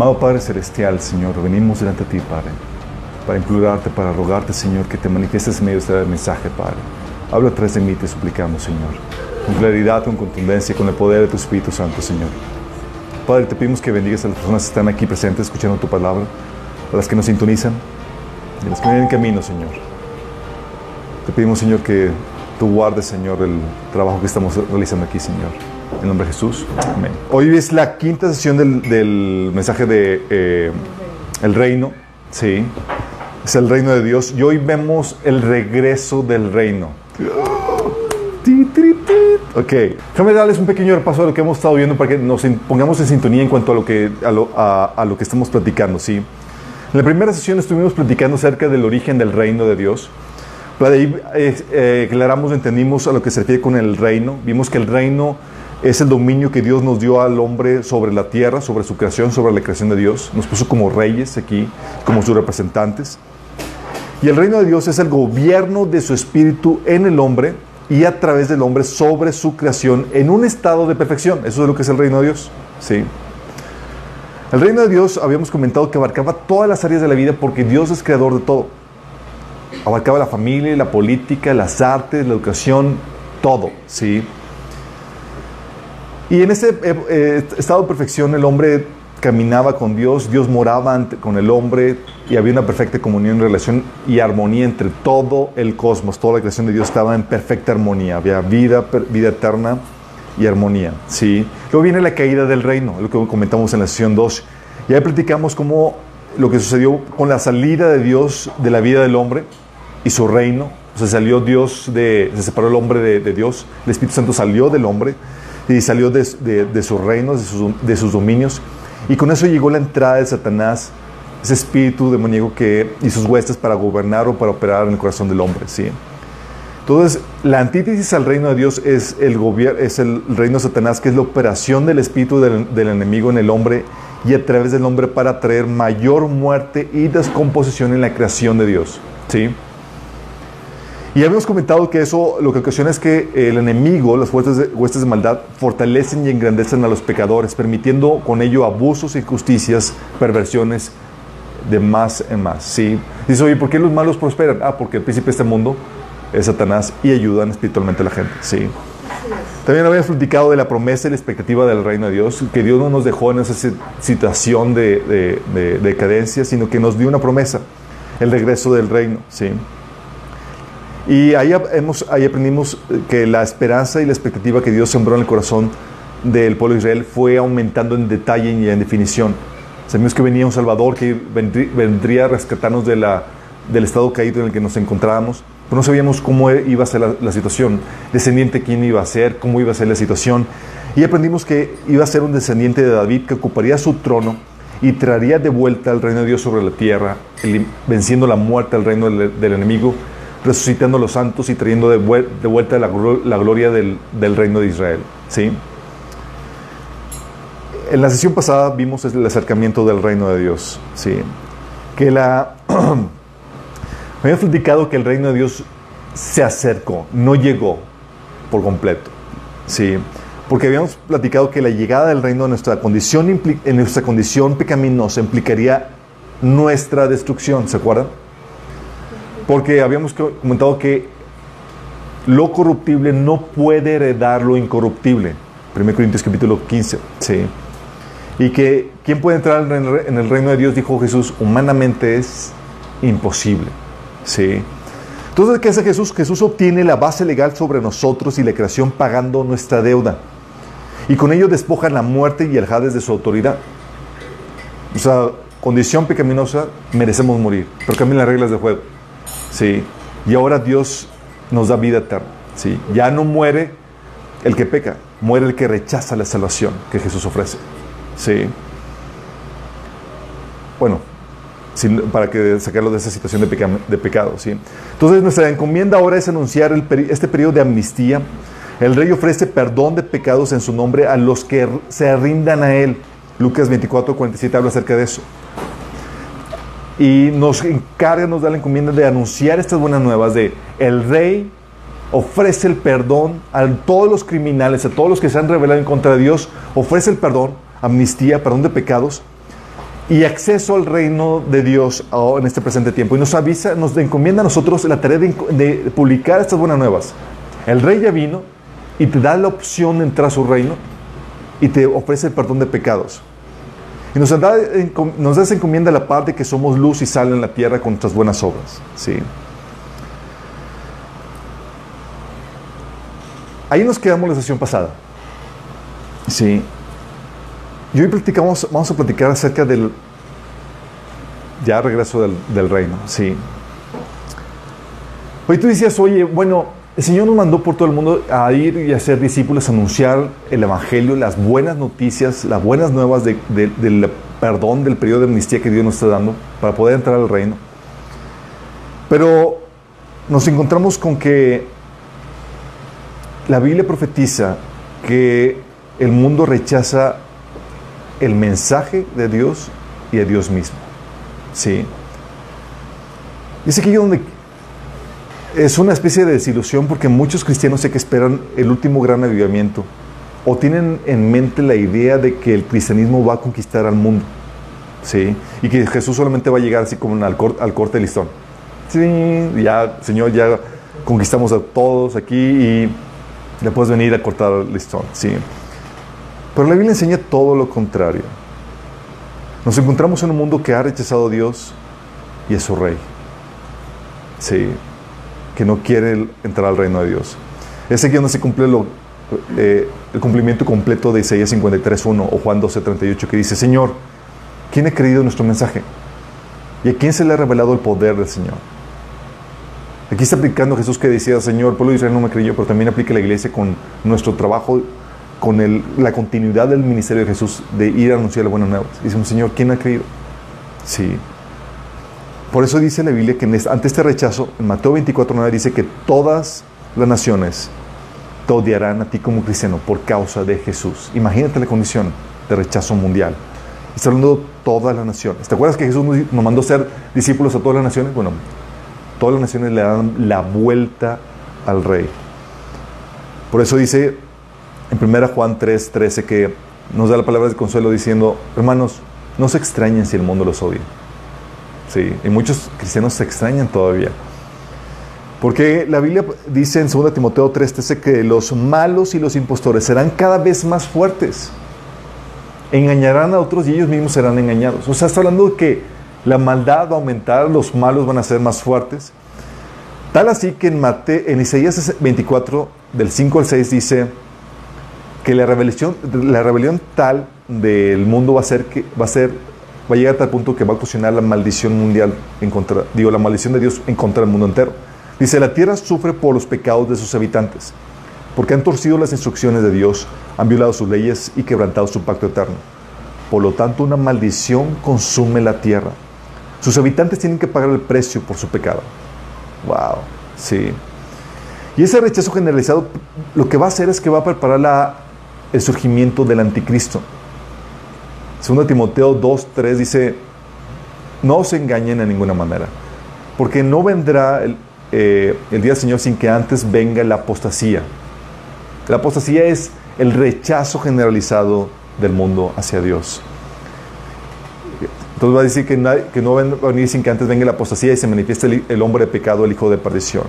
Amado Padre Celestial, Señor, venimos delante de ti, Padre, para implorarte, para rogarte, Señor, que te manifiestes en medio de este mensaje, Padre. Habla a de mí, te suplicamos, Señor, con claridad, con contundencia, con el poder de tu Espíritu Santo, Señor. Padre, te pedimos que bendigas a las personas que están aquí presentes escuchando tu palabra, a las que nos sintonizan y a las que vienen en camino, Señor. Te pedimos, Señor, que tú guardes, Señor, el trabajo que estamos realizando aquí, Señor. En nombre de Jesús. Amén. Hoy es la quinta sesión del, del mensaje de eh, El Reino. Sí. Es el reino de Dios. Y hoy vemos el regreso del reino. Ok, déjame darles un pequeño repaso de lo que hemos estado viendo para que nos pongamos en sintonía en cuanto a lo que, a lo, a, a lo que estamos platicando. ¿sí? En la primera sesión estuvimos platicando acerca del origen del reino de Dios. De ahí eh, eh, aclaramos, entendimos a lo que se refiere con el reino. Vimos que el reino es el dominio que Dios nos dio al hombre sobre la tierra, sobre su creación, sobre la creación de Dios. Nos puso como reyes aquí, como sus representantes. Y el reino de Dios es el gobierno de su espíritu en el hombre y a través del hombre sobre su creación en un estado de perfección. Eso es lo que es el reino de Dios. Sí. El reino de Dios habíamos comentado que abarcaba todas las áreas de la vida porque Dios es creador de todo. Abarcaba la familia, la política, las artes, la educación, todo. Sí. Y en ese eh, eh, estado de perfección el hombre caminaba con Dios, Dios moraba con el hombre y había una perfecta comunión, relación y armonía entre todo el cosmos, toda la creación de Dios estaba en perfecta armonía, había vida, vida eterna y armonía. ¿sí? Luego viene la caída del reino, lo que comentamos en la sesión 2. Y ahí platicamos cómo lo que sucedió con la salida de Dios de la vida del hombre y su reino. Se salió Dios se separó el hombre de Dios, el Espíritu Santo salió del hombre y salió de, de, sus reinos, de sus, de sus, dominios. Y con eso llegó la entrada de Satanás, ese espíritu demoníaco que, y sus huestes para gobernar o para operar en el corazón del hombre. ¿sí? Entonces, la antítesis al reino de Dios es el, es el reino de Satanás, que es la operación del espíritu del, del enemigo en el hombre y a través del hombre para traer mayor muerte y descomposición en la creación de Dios. ¿sí? Y habíamos comentado que eso lo que ocasiona es que el enemigo, las huestes de, huestes de maldad, fortalecen y engrandecen a los pecadores, permitiendo con ello abusos, injusticias, perversiones de más en más. ¿sí? Dice, oye, ¿por qué los malos prosperan? Ah, porque el príncipe de este mundo es Satanás y ayudan espiritualmente a la gente. ¿sí? También habíamos platicado de la promesa y la expectativa del reino de Dios, que Dios no nos dejó en esa situación de, de decadencia, sino que nos dio una promesa, el regreso del reino. ¿sí? Y ahí, aprendimos que la esperanza y la expectativa que Dios sembró en el corazón del pueblo de Israel fue aumentando en detalle y en definición. Sabíamos que venía un Salvador que vendría a rescatarnos de la, del estado caído en el que nos encontrábamos, pero no sabíamos cómo iba a ser la, situación, descendiente quién iba a ser, cómo iba a ser la situación. Y aprendimos que iba a ser un descendiente de David que ocuparía su trono y traería de vuelta el reino de Dios sobre la tierra, venciendo la muerte al reino del enemigo resucitando a los santos y trayendo de, vuel de vuelta la, gloria del, reino de Israel. ¿sí? En la sesión pasada vimos el acercamiento del reino de Dios. ¿sí? Que la... habíamos platicado que el reino de Dios se acercó, no llegó por completo. ¿sí? Porque habíamos platicado que la llegada del reino en nuestra condición, en nuestra condición pecaminosa implicaría nuestra destrucción, ¿se acuerdan? Porque habíamos comentado que lo corruptible no puede heredar lo incorruptible. 1 Corintios capítulo 15. ¿sí? Y que ¿quién puede entrar en el reino de Dios? Dijo Jesús, humanamente es imposible. ¿sí? Entonces, ¿qué hace Jesús? Jesús obtiene la base legal sobre nosotros y la creación pagando nuestra deuda. Y con ello despoja la muerte y el Hades de su autoridad. O sea, condición pecaminosa, merecemos morir. Pero cambien las reglas del juego. ¿Sí? Y ahora Dios nos da vida eterna, ¿sí? Ya no muere el que peca, muere el que rechaza la salvación que Jesús ofrece, ¿sí? Bueno, para que sacarlo de esa situación de, peca, de, pecado, ¿sí? Entonces nuestra encomienda ahora es anunciar este periodo de amnistía. El rey ofrece perdón de pecados en su nombre a los que se rindan a él. Lucas 24, 47 habla acerca de eso y nos encarga, nos da la encomienda de anunciar estas buenas nuevas de el rey ofrece el perdón a todos los criminales, a todos los que se han rebelado en contra de Dios, ofrece el perdón, amnistía, perdón de pecados y acceso al reino de Dios en este presente tiempo. Y nos avisa, nos encomienda a nosotros la tarea de, publicar estas buenas nuevas. El rey ya vino y te da la opción de entrar a su reino y te ofrece el perdón de pecados. Y nos da, nos da esa encomienda la parte que somos luz y sal en la tierra con nuestras buenas obras. ¿sí? Ahí nos quedamos la sesión pasada. Sí. Y hoy platicamos, vamos a platicar acerca del ya regreso del, reino. Sí. Hoy tú decías, oye, bueno, el Señor nos mandó por todo el mundo a ir y a ser discípulos, a anunciar el Evangelio, las buenas noticias, las buenas nuevas del perdón, del periodo de amnistía que Dios nos está dando para poder entrar al reino. Pero nos encontramos con que la Biblia profetiza que el mundo rechaza el mensaje de Dios y a Dios mismo. ¿Sí? Dice que donde es una especie de desilusión porque muchos cristianos sé que esperan el último gran avivamiento o tienen en mente la idea de que el cristianismo va a conquistar al mundo. ¿Sí? Y que Jesús solamente va a llegar así como al, al corte listón. Sí, ya, Señor, ya conquistamos a todos aquí y le puedes venir a cortar el listón, sí. Pero la Biblia enseña todo lo contrario. Nos encontramos en un mundo que ha rechazado a Dios y a su rey. Sí, que no quiere entrar al reino de Dios. Es aquí donde se cumple eh, el cumplimiento completo de Isaías 53.1 o Juan 12.38 que dice, Señor, ¿quién ha creído nuestro mensaje? ¿Y a quién se le ha revelado el poder del Señor? Aquí está aplicando Jesús que decía, Señor, pueblo de Israel no me creyó, pero también aplica la iglesia con nuestro trabajo, con el, la continuidad del ministerio de Jesús de ir a anunciar las buenas nuevas. Dice, Señor, ¿quién ha creído? Sí. Por eso dice la Biblia que ante este rechazo, en Mateo 24, dice que todas las naciones te odiarán a ti como cristiano por causa de Jesús. Imagínate la condición de rechazo mundial. Está hablando de todas las naciones. ¿Te acuerdas que Jesús nos mandó ser discípulos a todas las naciones? Bueno, todas las naciones le dan la vuelta al rey. Por eso dice en 1 Juan 3, 13 que nos da la palabra de consuelo diciendo, hermanos, no se extrañen si el mundo los odia. Sí, y muchos cristianos se extrañan todavía. Porque la Biblia dice en 2 Timoteo 3, 13 que los malos y los impostores serán cada vez más fuertes. Engañarán a otros y ellos mismos serán engañados. O sea, está hablando de que la maldad va a aumentar, los malos van a ser más fuertes. Tal así que en, Mate, en Isaías 24, del 5 al 6, dice que la rebelión, la rebelión tal del mundo va a ser que va a ser va a llegar a tal punto que va a ocasionar la maldición mundial en contra, digo, la maldición de Dios en contra del mundo entero. Dice, la tierra sufre por los pecados de sus habitantes, porque han torcido las instrucciones de Dios, han violado sus leyes y quebrantado su pacto eterno. Por lo tanto, una maldición consume la tierra sus habitantes tienen que pagar el precio por su pecado. Wow, sí. Y ese rechazo generalizado lo que va a hacer es que va a preparar el surgimiento del anticristo. Segundo Timoteo 2, 3 dice, no se engañen de ninguna manera, porque no vendrá el, eh, el día del Señor sin que antes venga la apostasía. La apostasía es el rechazo generalizado del mundo hacia Dios. Entonces va a decir que, que no va a venir sin que antes venga la apostasía y se manifieste el, hombre de pecado, el hijo de perdición.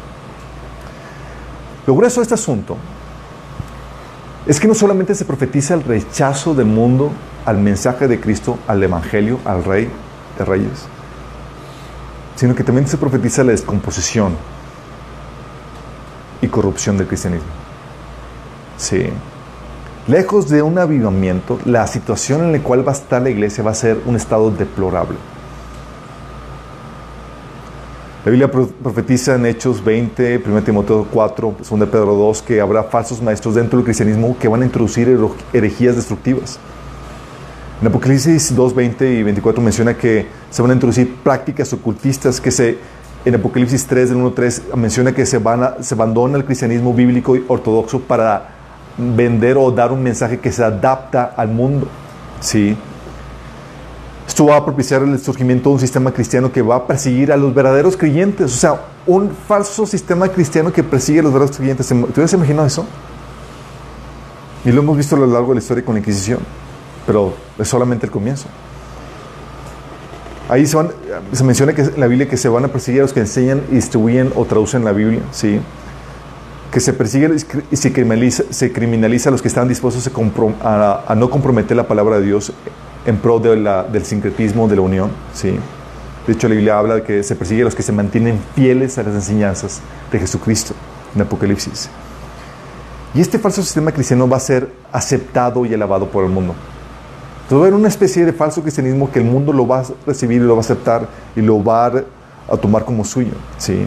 Lo grueso de este asunto es que no solamente se profetiza el rechazo del mundo al mensaje de Cristo, al Evangelio, al Rey de Reyes, sino que también se profetiza la descomposición y corrupción del cristianismo. Sí. Lejos de un avivamiento, la situación en la cual va a estar la iglesia va a ser un estado deplorable. La Biblia profetiza en Hechos 20, 1 Timoteo 4, 2 Pedro 2, que habrá falsos maestros dentro del cristianismo que van a introducir herejías destructivas. En Apocalipsis 2, 20 y 24 menciona que se van a introducir prácticas ocultistas que se, en Apocalipsis 3, del 1 3, menciona que se, van a, se abandona el cristianismo bíblico y ortodoxo para vender o dar un mensaje que se adapta al mundo. ¿sí? Esto va a propiciar el surgimiento de un sistema cristiano que va a perseguir a los verdaderos creyentes. O sea, un falso sistema cristiano que persigue a los verdaderos creyentes. ¿Tú has imaginado eso? Y lo hemos visto a lo largo de la historia con la Inquisición. Pero es solamente el comienzo. Ahí se, menciona que en la Biblia que se van a perseguir a los que enseñan, distribuyen o traducen la Biblia, ¿sí? Que se persigue y se criminaliza, se criminaliza a los que están dispuestos a, a, no comprometer la palabra de Dios en pro de la, del sincretismo, de la unión, ¿sí? De hecho, la Biblia habla de que se persigue a los que se mantienen fieles a las enseñanzas de Jesucristo en Apocalipsis. Y este falso sistema cristiano va a ser aceptado y alabado por el mundo. Entonces va a haber una especie de falso cristianismo que el mundo lo va a recibir y lo va a aceptar y lo va a, tomar como suyo. ¿sí?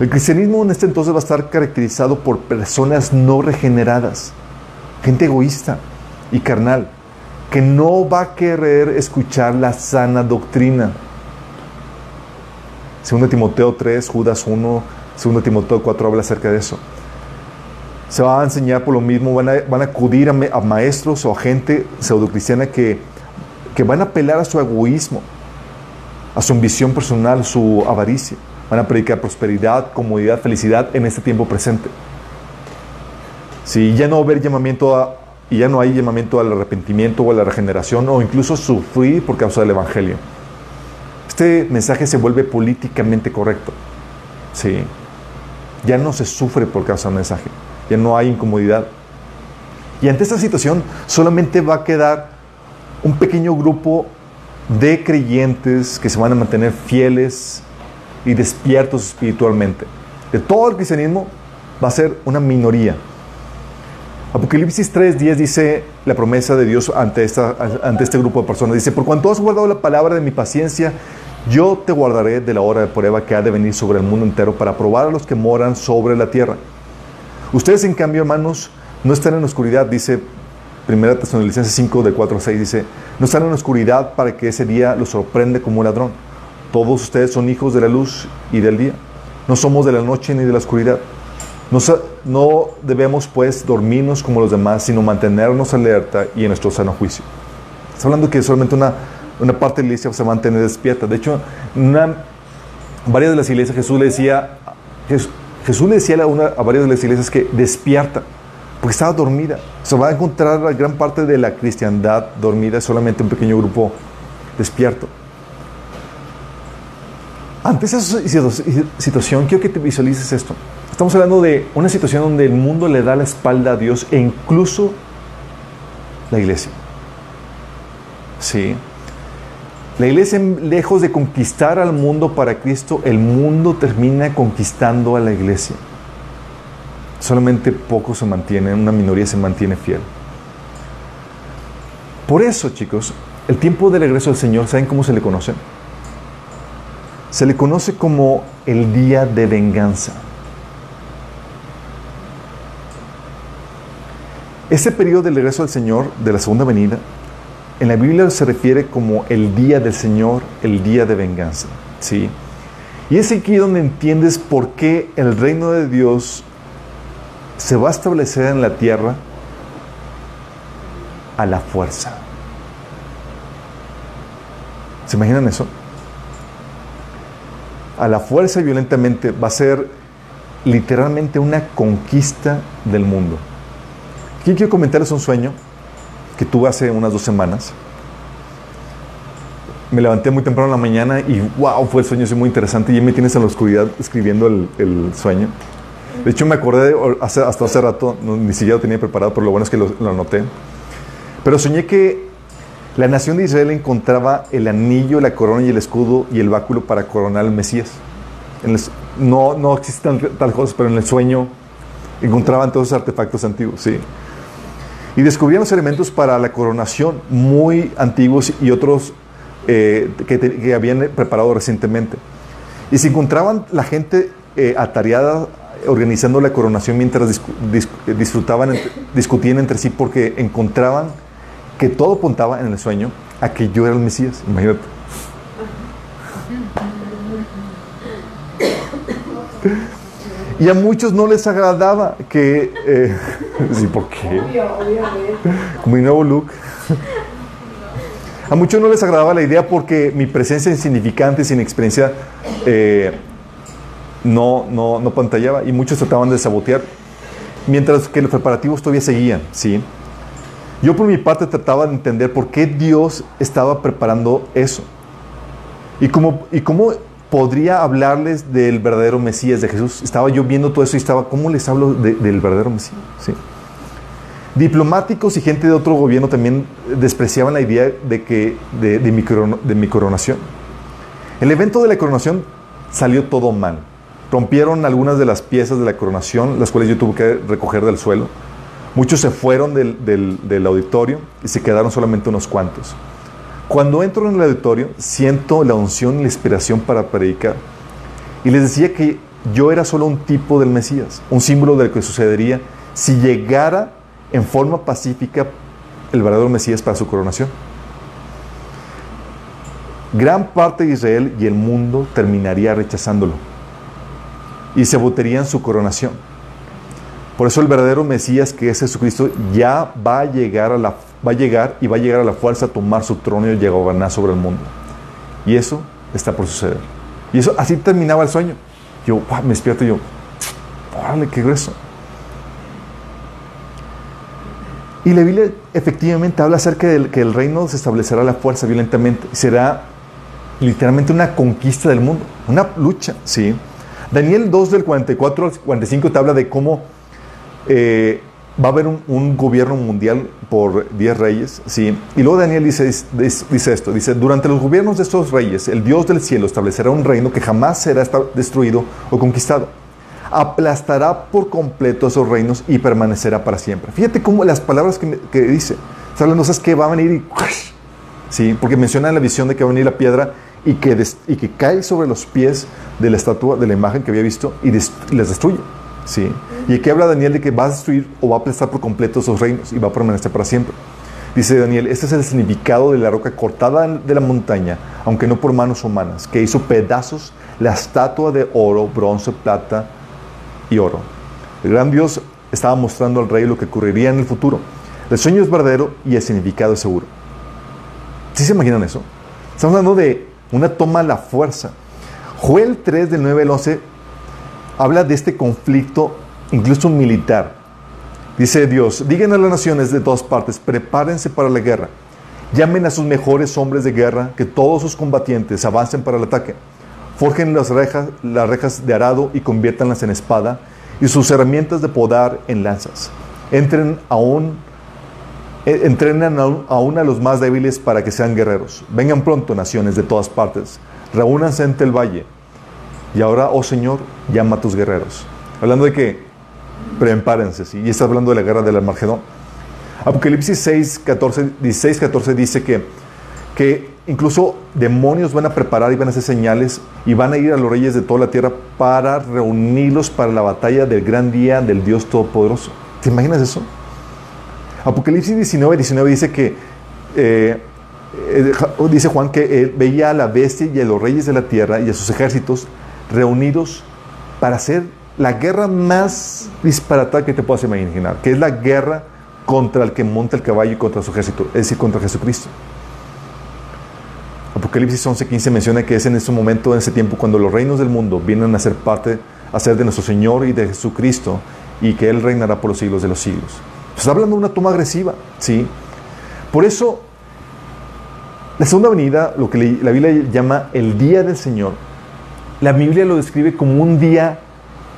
El cristianismo en este entonces va a estar caracterizado por personas no regeneradas, gente egoísta y carnal, que no va a querer escuchar la sana doctrina. Segundo Timoteo 3, Judas 1, Segundo Timoteo 4 habla acerca de eso se va a enseñar por lo mismo, van a, van a acudir a, maestros o a gente pseudocristiana que, que van a apelar a su egoísmo, a su ambición personal, a su avaricia. Van a predicar prosperidad, comodidad, felicidad en este tiempo presente. Si ya no haber llamamiento a, y ya no hay llamamiento al arrepentimiento o a la regeneración o incluso sufrir por causa del Evangelio. Este mensaje se vuelve políticamente correcto. Sí. Ya no se sufre por causa del mensaje ya no hay incomodidad. Y ante esta situación solamente va a quedar un pequeño grupo de creyentes que se van a mantener fieles y despiertos espiritualmente. De todo el cristianismo va a ser una minoría. Apocalipsis 3.10 dice la promesa de Dios ante, este grupo de personas. Dice, por cuanto has guardado la palabra de mi paciencia, yo te guardaré de la hora de prueba que ha de venir sobre el mundo entero para probar a los que moran sobre la tierra. Ustedes, en cambio, hermanos, no están en oscuridad, dice 1 Tesalonicenses 5, de 4 a 6, dice, no están en oscuridad para que ese día los sorprende como un ladrón. Todos ustedes son hijos de la luz y del día. No somos de la noche ni de la oscuridad. No, no debemos, pues, dormirnos como los demás, sino mantenernos alerta y en nuestro sano juicio. Está hablando que solamente una, una parte de la iglesia se mantiene despierta. De hecho, una, varias de las iglesias Jesús le decía, Jesús le decía a, una, a varias de las iglesias que despierta, porque estaba dormida. Se va a encontrar la gran parte de la cristiandad dormida, solamente un pequeño grupo despierto. Ante esa situación, quiero que te visualices esto. Estamos hablando de una situación donde el mundo le da la espalda a Dios e incluso la iglesia. Sí. La iglesia, lejos de conquistar al mundo para Cristo, el mundo termina conquistando a la iglesia. Solamente pocos se mantienen, una minoría se mantiene fiel. Por eso, chicos, el tiempo del regreso del Señor, ¿saben cómo se le conoce? Se le conoce como el día de venganza. Ese periodo del regreso del Señor, de la segunda venida, en la Biblia se refiere como el día del Señor, el día de venganza. ¿sí? Y es aquí donde entiendes por qué el reino de Dios se va a establecer en la tierra a la fuerza. ¿Se imaginan eso? A la fuerza y violentamente va a ser literalmente una conquista del mundo. ¿Quién quiere comentarles un sueño? Que tuve hace unas dos semanas. Me levanté muy temprano en la mañana y wow, fue el sueño muy interesante y me tienes en la oscuridad escribiendo el, sueño. De hecho, me acordé hasta hace rato, ni siquiera lo tenía preparado, pero lo bueno es que lo, anoté. Pero soñé que la nación de Israel encontraba el anillo, la corona y el escudo y el báculo para coronar al Mesías. no, no existen tal cosas, pero en el sueño encontraban todos esos artefactos antiguos, sí y descubrían los elementos para la coronación muy antiguos y otros eh, que, habían preparado recientemente. Y se encontraban la gente eh, atareada organizando la coronación mientras disfrutaban, discutían entre sí porque encontraban que todo apuntaba en el sueño a que yo era el Mesías. Imagínate. Y a muchos no les agradaba que... Eh, sí, ¿por qué? Mi nuevo look. A muchos no les agradaba la idea porque mi presencia insignificante, sin experiencia, eh, no, no, no pantallaba y muchos trataban de sabotear, mientras que los preparativos todavía seguían, ¿sí? Yo por mi parte trataba de entender por qué Dios estaba preparando eso. Y cómo, y cómo podría hablarles del verdadero Mesías de Jesús. Estaba yo viendo todo eso y estaba, ¿cómo les hablo del verdadero Mesías? ¿Sí? Diplomáticos y gente de otro gobierno también despreciaban la idea de, que, de, mi, coronación. El evento de la coronación salió todo mal. Rompieron algunas de las piezas de la coronación, las cuales yo tuve que recoger del suelo. Muchos se fueron del, auditorio y se quedaron solamente unos cuantos. Cuando entro en el auditorio, siento la unción y la inspiración para predicar. Y les decía que yo era solo un tipo del Mesías, un símbolo de lo que sucedería si llegara en forma pacífica el verdadero Mesías para su coronación. Gran parte de Israel y el mundo terminaría rechazándolo y se votaría su coronación. Por eso el verdadero Mesías que es Jesucristo ya va a llegar a la va a llegar y va a llegar a la fuerza a tomar su trono y a gobernar sobre el mundo. Y eso está por suceder. Y eso así terminaba el sueño. Yo me despierto y yo, órale, qué grueso. Y la Biblia efectivamente habla acerca de que el reino se establecerá la fuerza violentamente. Será literalmente una conquista del mundo, una lucha, ¿sí? Daniel 2 del 44 al 45 te habla de cómo eh, va a haber un, gobierno mundial por 10 reyes, ¿sí? Y luego Daniel dice, esto, dice, durante los gobiernos de estos reyes, el Dios del cielo establecerá un reino que jamás será destruido o conquistado. Aplastará por completo esos reinos y permanecerá para siempre. Fíjate cómo las palabras que, dice, está hablando, ¿sabes que Va a venir y... ¿Sí? Porque menciona en la visión de que va a venir la piedra y que, cae sobre los pies de la estatua, de la imagen que había visto y, des, y les destruye. ¿Sí? Y aquí habla Daniel de que va a destruir o va a aplastar por completo esos reinos y va a permanecer para siempre. Dice Daniel, este es el significado de la roca cortada de la montaña, aunque no por manos humanas, que hizo pedazos la estatua de oro, bronce, plata y oro. El gran Dios estaba mostrando al rey lo que ocurriría en el futuro. El sueño es verdadero y el significado es seguro. ¿Sí se imaginan eso? Estamos hablando de una toma a la fuerza. Joel 3 del 9 al 11 habla de este conflicto, incluso militar. Dice Dios, digan a las naciones de todas partes, prepárense para la guerra. Llamen a sus mejores hombres de guerra, que todos sus combatientes avancen para el ataque. Forjen las rejas, las rejas de arado y conviértanlas en espada, y sus herramientas de podar en lanzas. Entren aún, eh, entrenen aún a los más débiles para que sean guerreros. Vengan pronto, naciones de todas partes. Reúnanse ante el valle y ahora, oh Señor, llama a tus guerreros. Hablando de que prepárense, ¿sí? y está hablando de la guerra del Armagedón. Apocalipsis 6, 14, 16, 14 dice que, que incluso demonios van a preparar y van a hacer señales y van a ir a los reyes de toda la tierra para reunirlos para la batalla del gran día del Dios Todopoderoso. ¿Te imaginas eso? Apocalipsis 19, 19 dice que, eh, eh, dice Juan que él veía a la bestia y a los reyes de la tierra y a sus ejércitos reunidos para hacer la guerra más disparatada que te puedas imaginar, que es la guerra contra el que monta el caballo y contra su ejército, es decir, contra Jesucristo. Apocalipsis 11:15 menciona que es en ese momento, en ese tiempo, cuando los reinos del mundo vienen a ser parte, a ser de nuestro Señor y de Jesucristo, y que Él reinará por los siglos de los siglos. Pues está hablando de una toma agresiva, ¿sí? Por eso, la segunda venida, lo que la Biblia llama el día del Señor, la Biblia lo describe como un día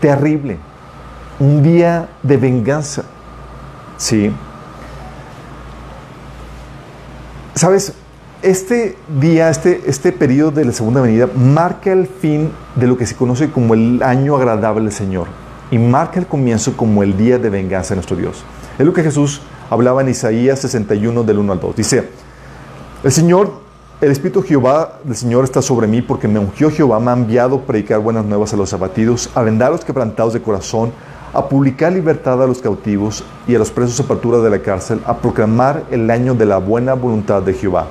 terrible, un día de venganza. ¿Sí? ¿Sabes? Este día, este, este periodo de la segunda venida, marca el fin de lo que se conoce como el año agradable del Señor y marca el comienzo como el día de venganza de nuestro Dios. Es lo que Jesús hablaba en Isaías 61 del 1 al 2. Dice, el Señor el Espíritu Jehová del Señor está sobre mí porque me ungió Jehová, me ha enviado a predicar buenas nuevas a los abatidos, a vendar a los quebrantados de corazón, a publicar libertad a los cautivos y a los presos apertura de la cárcel, a proclamar el año de la buena voluntad de Jehová,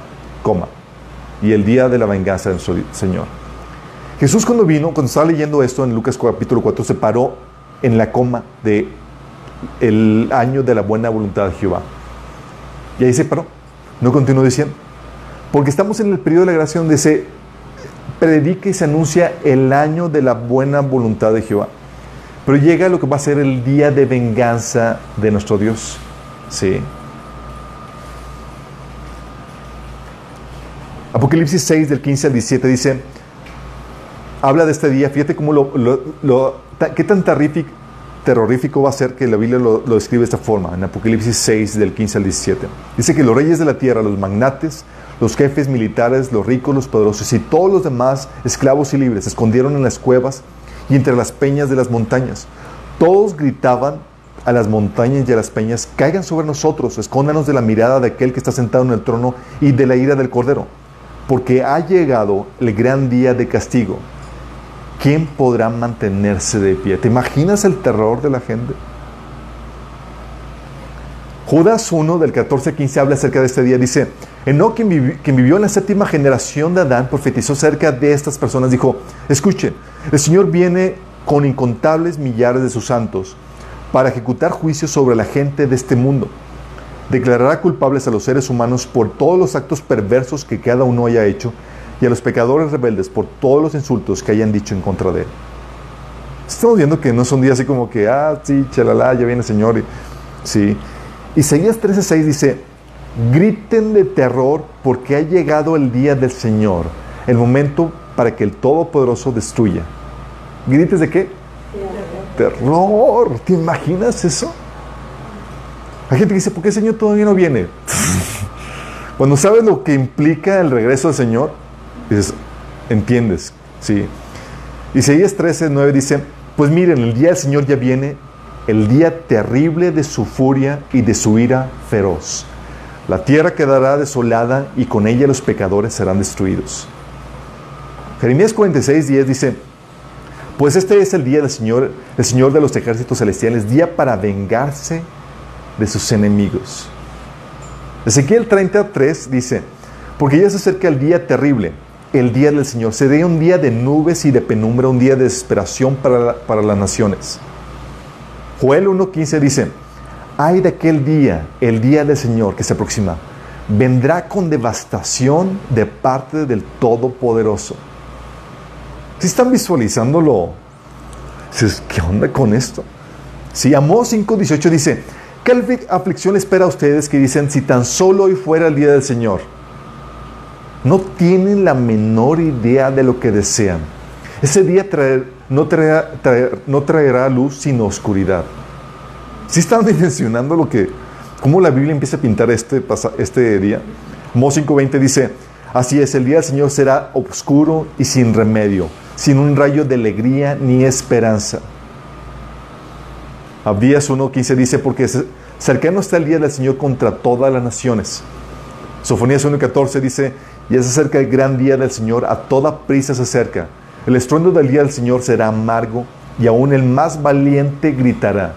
y el día de la venganza de nuestro Señor. Jesús cuando vino, cuando estaba leyendo esto en Lucas capítulo 4, se paró en la coma de el año de la buena voluntad de Jehová. Y ahí se paró. No continuó diciendo. Porque estamos en el periodo de la gracia donde se predica y se anuncia el año de la buena voluntad de Jehová. Pero llega lo que va a ser el día de venganza de nuestro Dios. Sí. Apocalipsis 6 del 15 al 17 dice, habla de este día, fíjate cómo lo, lo, qué tan terrorífico va a ser que la Biblia lo, lo describe de esta forma, en Apocalipsis 6 del 15 al 17. Dice que los reyes de la tierra, los magnates, los jefes militares, los ricos, los poderosos y todos los demás, esclavos y libres, se escondieron en las cuevas y entre las peñas de las montañas. Todos gritaban a las montañas y a las peñas, caigan sobre nosotros, escóndanos de la mirada de aquel que está sentado en el trono y de la ira del cordero, porque ha llegado el gran día de castigo. ¿Quién podrá mantenerse de pie? ¿Te imaginas el terror de la gente? Judas 1 del 14 al 15 habla acerca de este día. Dice, Enoch, quien, quien vivió en la séptima generación de Adán, profetizó acerca de estas personas. Dijo, escuchen, el Señor viene con incontables millares de sus santos para ejecutar juicios sobre la gente de este mundo. Declarará culpables a los seres humanos por todos los actos perversos que cada uno haya hecho y a los pecadores rebeldes por todos los insultos que hayan dicho en contra de él. Estamos viendo que no es un día así como que, ah, sí, chalala, ya viene el Señor. Sí. Isaías 13:6 dice, griten de terror porque ha llegado el día del Señor, el momento para que el Todopoderoso destruya. ¿Grites de qué? Terror. ¿Te imaginas eso? Hay gente que dice, ¿por qué el Señor todavía no viene? Cuando sabes lo que implica el regreso del Señor, entiendes, sí. Isaías 13, 9 dice, pues miren, el día del Señor ya viene, el día terrible de su furia y de su ira feroz. La tierra quedará desolada y con ella los pecadores serán destruidos. Jeremías 46, 10 dice, pues este es el día del Señor, el Señor de los ejércitos celestiales, día para vengarse de sus enemigos. Ezequiel 33 dice, porque ya se acerca el día terrible, el día del Señor. Sería un día de nubes y de penumbra, un día de desesperación para, para las naciones. Joel 1.15 dice, hay de aquel día, el día del Señor que se aproxima, vendrá con devastación de parte del Todopoderoso. Si están visualizándolo, ¿qué onda con esto? Si Amós 5.18 dice, ¿qué aflicción espera a ustedes que dicen, si tan solo hoy fuera el día del Señor? No tienen la menor idea de lo que desean. Ese día no, traerá, luz sino oscuridad. Si están dimensionando lo que, cómo la Biblia empieza a pintar este, este día. Amós 5.20 dice, así es, el día del Señor será oscuro y sin remedio sin un rayo de alegría ni esperanza. Abdías 1.15 dice, porque cercano está el día del Señor contra todas las naciones. Sofonías 1.14 dice, ya se acerca el gran día del Señor, a toda prisa se acerca. El estruendo del día del Señor será amargo y aún el más valiente gritará.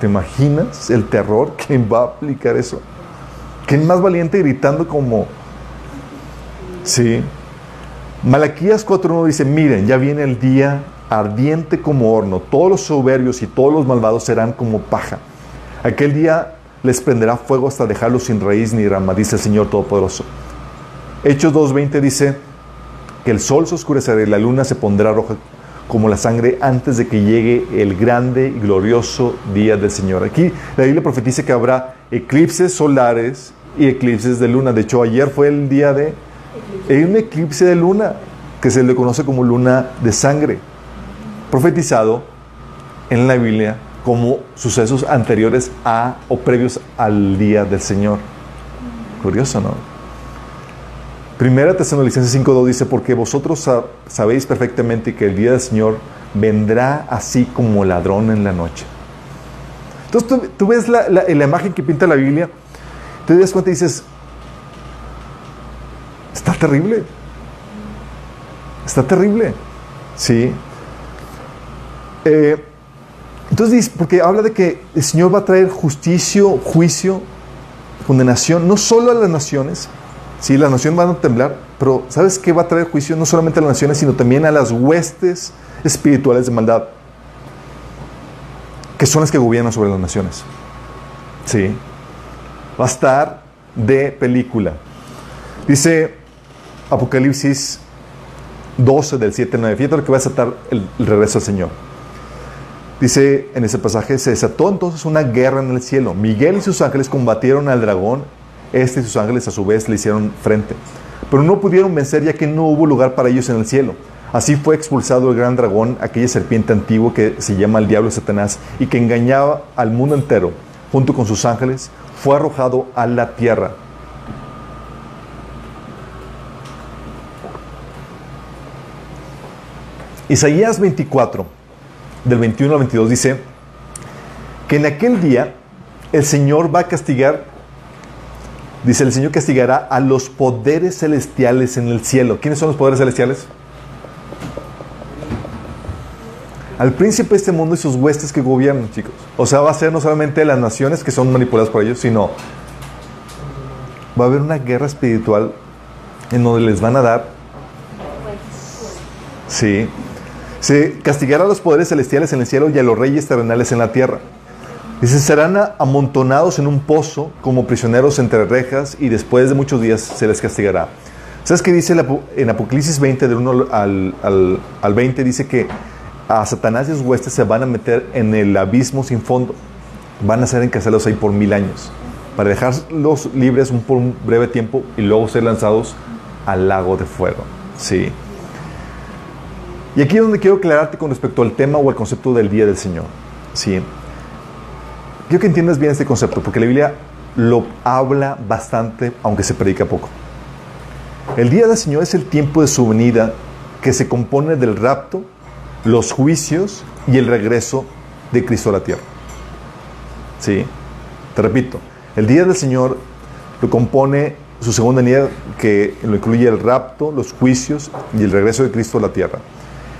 ¿Te imaginas el terror que va a aplicar eso? El más valiente gritando como... Sí. Malaquías 4.1 dice, miren, ya viene el día ardiente como horno, todos los soberbios y todos los malvados serán como paja. Aquel día les prenderá fuego hasta dejarlos sin raíz ni rama, dice el Señor Todopoderoso. Hechos 2.20 dice que el sol se oscurecerá y la luna se pondrá roja como la sangre antes de que llegue el grande y glorioso día del Señor. Aquí la Biblia profetiza que habrá eclipses solares y eclipses de luna. De hecho, ayer fue el día de hay un eclipse de luna que se le conoce como luna de sangre, profetizado en la Biblia como sucesos anteriores a o previos al día del Señor. Curioso, ¿no? Primera Tesalonicenses 5.2 dice, porque vosotros sabéis perfectamente que el día del Señor vendrá así como ladrón en la noche. Entonces tú, ves la, la, imagen que pinta la Biblia, te das cuenta y dices, Está terrible. Está terrible. Sí. Eh, entonces porque habla de que el Señor va a traer justicia, juicio, condenación, no solo a las naciones, sí, las naciones van a temblar, pero ¿sabes qué va a traer juicio? No solamente a las naciones, sino también a las huestes espirituales de maldad, que son las que gobiernan sobre las naciones. Sí. Va a estar de película. Dice Apocalipsis 12 del 7 al 9. Fíjate lo que va a desatar el, el regreso del Señor. Dice en ese pasaje, se desató entonces una guerra en el cielo. Miguel y sus ángeles combatieron al dragón. Este y sus ángeles a su vez le hicieron frente. pero no pudieron vencer ya que no hubo lugar para ellos en el cielo. Así fue expulsado el gran dragón, aquella serpiente antigua que se llama el diablo Satanás y que engañaba al mundo entero, junto con sus ángeles, fue arrojado a la tierra. Isaías 24, del 21 al 22, dice que en aquel día el Señor va a castigar, dice el Señor castigará a los poderes celestiales en el cielo. ¿Quiénes son los poderes celestiales? al príncipe de este mundo y sus huestes que gobiernan, chicos. O sea, va a ser no solamente las naciones que son manipuladas por ellos, sino va a haber una guerra espiritual en donde les van a dar. Sí. Se castigará a los poderes celestiales en el cielo y a los reyes terrenales en la tierra. Dice, serán amontonados en un pozo como prisioneros entre rejas y después de muchos días se les castigará. ¿Sabes qué dice en Apocalipsis 20, del 1 al, al, al 20? Dice que a Satanás y sus huestes se van a meter en el abismo sin fondo. Van a ser encarcelados ahí por mil años. Para dejarlos libres un, por un breve tiempo y luego ser lanzados al lago de fuego. Sí. Y aquí es donde quiero aclararte con respecto al tema o al concepto del día del Señor. Sí. Quiero que entiendas bien este concepto, porque la Biblia lo habla bastante, aunque se predica poco. El día del Señor es el tiempo de su venida que se compone del rapto los juicios y el regreso de Cristo a la tierra. Sí, te repito, el día del Señor lo compone su segunda venida que lo incluye el rapto, los juicios y el regreso de Cristo a la tierra.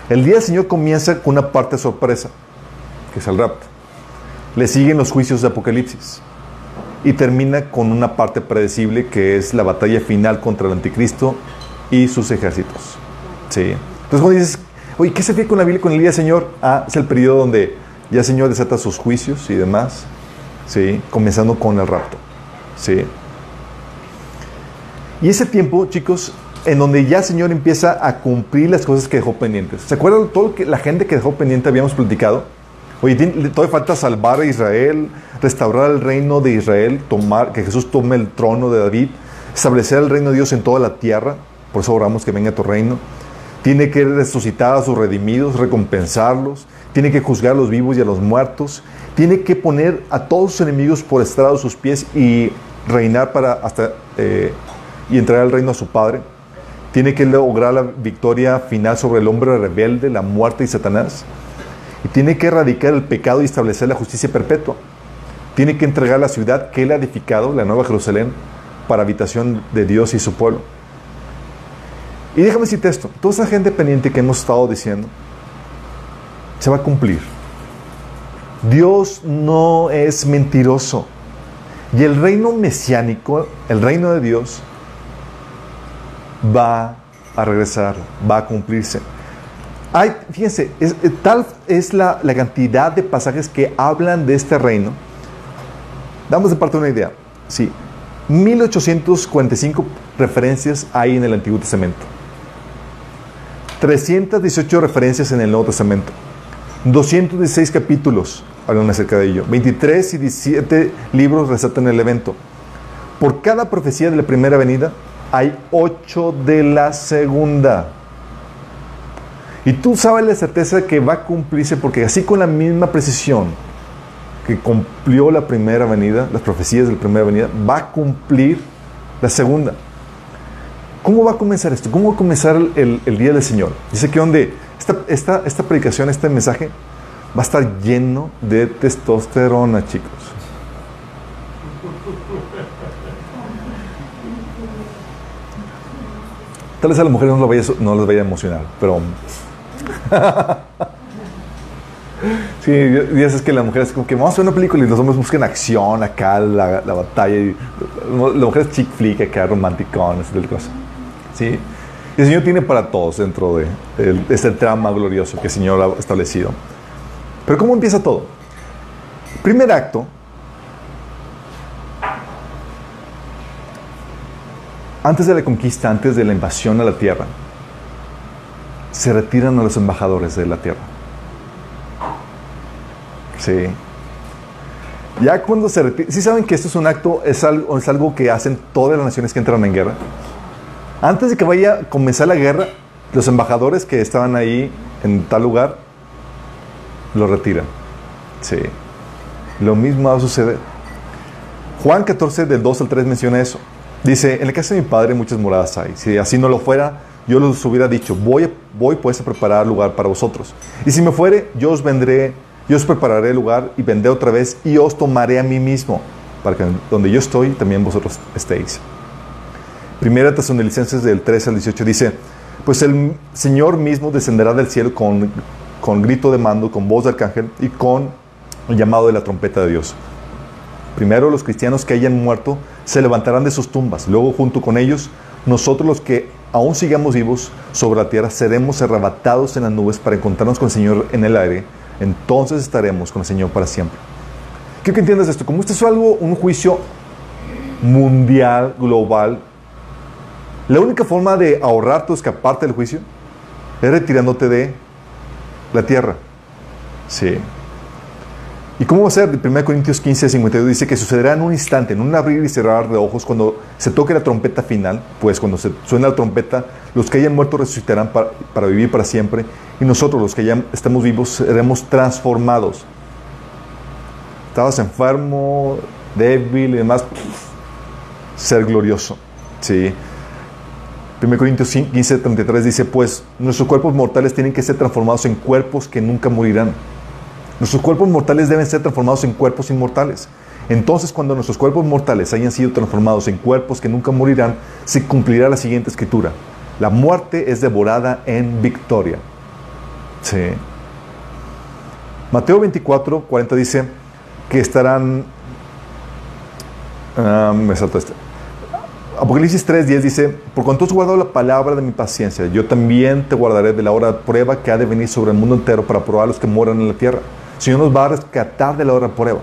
El día del Señor comienza con una parte sorpresa, que es el rapto. Le siguen los juicios de Apocalipsis y termina con una parte predecible que es la batalla final contra el anticristo y sus ejércitos. ¿Sí? Entonces cuando dices, Oye, ¿qué se ve con la Biblia con el día Señor? Ah, es el periodo donde ya el Señor desata sus juicios y demás. ¿Sí? Comenzando con el rapto. ¿Sí? Y ese tiempo, chicos, en donde ya el Señor empieza a cumplir las cosas que dejó pendientes. ¿Se acuerdan de todo que la gente que dejó pendiente habíamos platicado? Oye, todavía falta salvar a Israel, restaurar el reino de Israel, tomar, que Jesús tome el trono de David, establecer el reino de Dios en toda la tierra. Por eso oramos que venga tu reino tiene que resucitar a sus redimidos, recompensarlos, tiene que juzgar a los vivos y a los muertos, tiene que poner a todos sus enemigos por estrado de sus pies y reinar para hasta eh, y entregar el reino a su Padre. Tiene que lograr la victoria final sobre el hombre rebelde, la muerte y Satanás. Y tiene que erradicar el pecado y establecer la justicia perpetua. Tiene que entregar la ciudad que él ha edificado, la Nueva Jerusalén, para habitación de Dios y su pueblo. Y déjame decirte esto, toda esa gente pendiente que hemos estado diciendo, se va a cumplir. Dios no es mentiroso. Y el reino mesiánico, el reino de Dios, va a regresar, va a cumplirse. Hay, fíjense, eh, tal es la, la, cantidad de pasajes que hablan de este reino. Damos de parte una idea. Sí, 1845 referencias hay en el Antiguo Testamento. 318 referencias en el Nuevo Testamento. 216 capítulos hablan acerca de ello. 23 y 17 libros resaltan el evento. Por cada profecía de la primera venida hay 8 de la segunda. Y tú sabes la certeza que va a cumplirse porque así con la misma precisión que cumplió la primera venida, las profecías de la primera venida, va a cumplir la segunda. ¿Cómo va a comenzar esto? ¿Cómo va a comenzar el, día del Señor? Dice que donde esta, esta, esta predicación, este mensaje, va a estar lleno de testosterona, chicos. Tal vez a las mujeres no, les vaya a emocionar, pero... sí, dices que las mujeres como que vamos a ver una película y los hombres buscan acción acá, la, la batalla. Y, la mujer es chick flick acá, romanticón, ese tipo de cosas. ¿sí? Y el Señor tiene para todos dentro de, este trama glorioso que el Señor ha establecido. Pero ¿cómo empieza todo? Primer acto, antes de la conquista, antes de la invasión a la tierra, se retiran a los embajadores de la tierra. Sí. Ya cuando se retiran, ¿sí saben que esto es un acto, es algo, es algo que hacen todas las naciones que entran en guerra? Antes de que vaya a comenzar la guerra, los embajadores que estaban ahí en tal lugar lo retiran. Sí. Lo mismo va a suceder. Juan 14, del 2 al 3 menciona eso. Dice, en la casa de mi padre muchas moradas hay. Si así no lo fuera, yo les hubiera dicho, voy, voy pues a preparar lugar para vosotros. Y si me fuere, yo os vendré, yo os prepararé el lugar y vendré otra vez y os tomaré a mí mismo, para que donde yo estoy, también vosotros estéis. Primera del 13 al 18 dice, pues el Señor mismo descenderá del cielo con, con grito de mando, con voz de arcángel y con el llamado de la trompeta de Dios. Primero los cristianos que hayan muerto se levantarán de sus tumbas, luego junto con ellos nosotros los que aún sigamos vivos sobre la tierra seremos arrebatados en las nubes para encontrarnos con el Señor en el aire, entonces estaremos con el Señor para siempre. Quiero que entiendas esto, como esto es algo, un juicio mundial, global, la única forma de ahorrarte o escaparte del juicio es retirándote de la tierra. Sí. ¿Y cómo va a ser? 1 Corintios 15, 52 dice que sucederá en un instante, en un abrir y cerrar de ojos, cuando se toque la trompeta final, pues cuando se suena la trompeta, los que hayan muerto resucitarán para, vivir para siempre, y nosotros, los que ya estamos vivos, seremos transformados. Estabas enfermo, débil y demás, ser glorioso. Sí. 1 Corintios 15, 33 dice, pues nuestros cuerpos mortales tienen que ser transformados en cuerpos que nunca morirán Nuestros cuerpos mortales deben ser transformados en cuerpos inmortales. Entonces, cuando nuestros cuerpos mortales hayan sido transformados en cuerpos que nunca morirán, se cumplirá la siguiente escritura. La muerte es devorada en victoria. Sí. Mateo 24, 40 dice que estarán... Me salto este. Apocalipsis 3, 10 dice, por cuanto has guardado la palabra de mi paciencia, yo también te guardaré de la hora de prueba que ha de venir sobre el mundo entero para probar a los que moran en la tierra. Señor nos va a rescatar de la hora de prueba.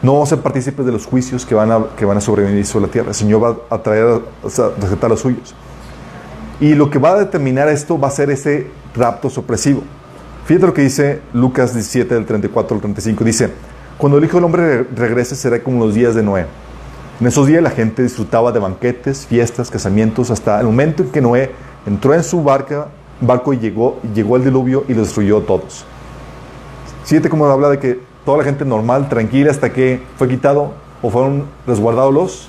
No vamos a ser partícipes de los juicios que van a, que van a sobrevenir sobre la tierra. El Señor va a traer a, rescatar a los suyos. Y lo que va a determinar esto va a ser ese rapto sorpresivo. Fíjate lo que dice Lucas 17, del 34 al 35. Dice, cuando el Hijo del Hombre regrese será como los días de Noé. En esos días la gente disfrutaba de banquetes, fiestas, casamientos, hasta el momento en que Noé entró en su barca, barco y llegó, llegó el diluvio y lo destruyó todos. Siete como habla de que toda la gente normal, tranquila, hasta que fue quitado o fueron resguardados los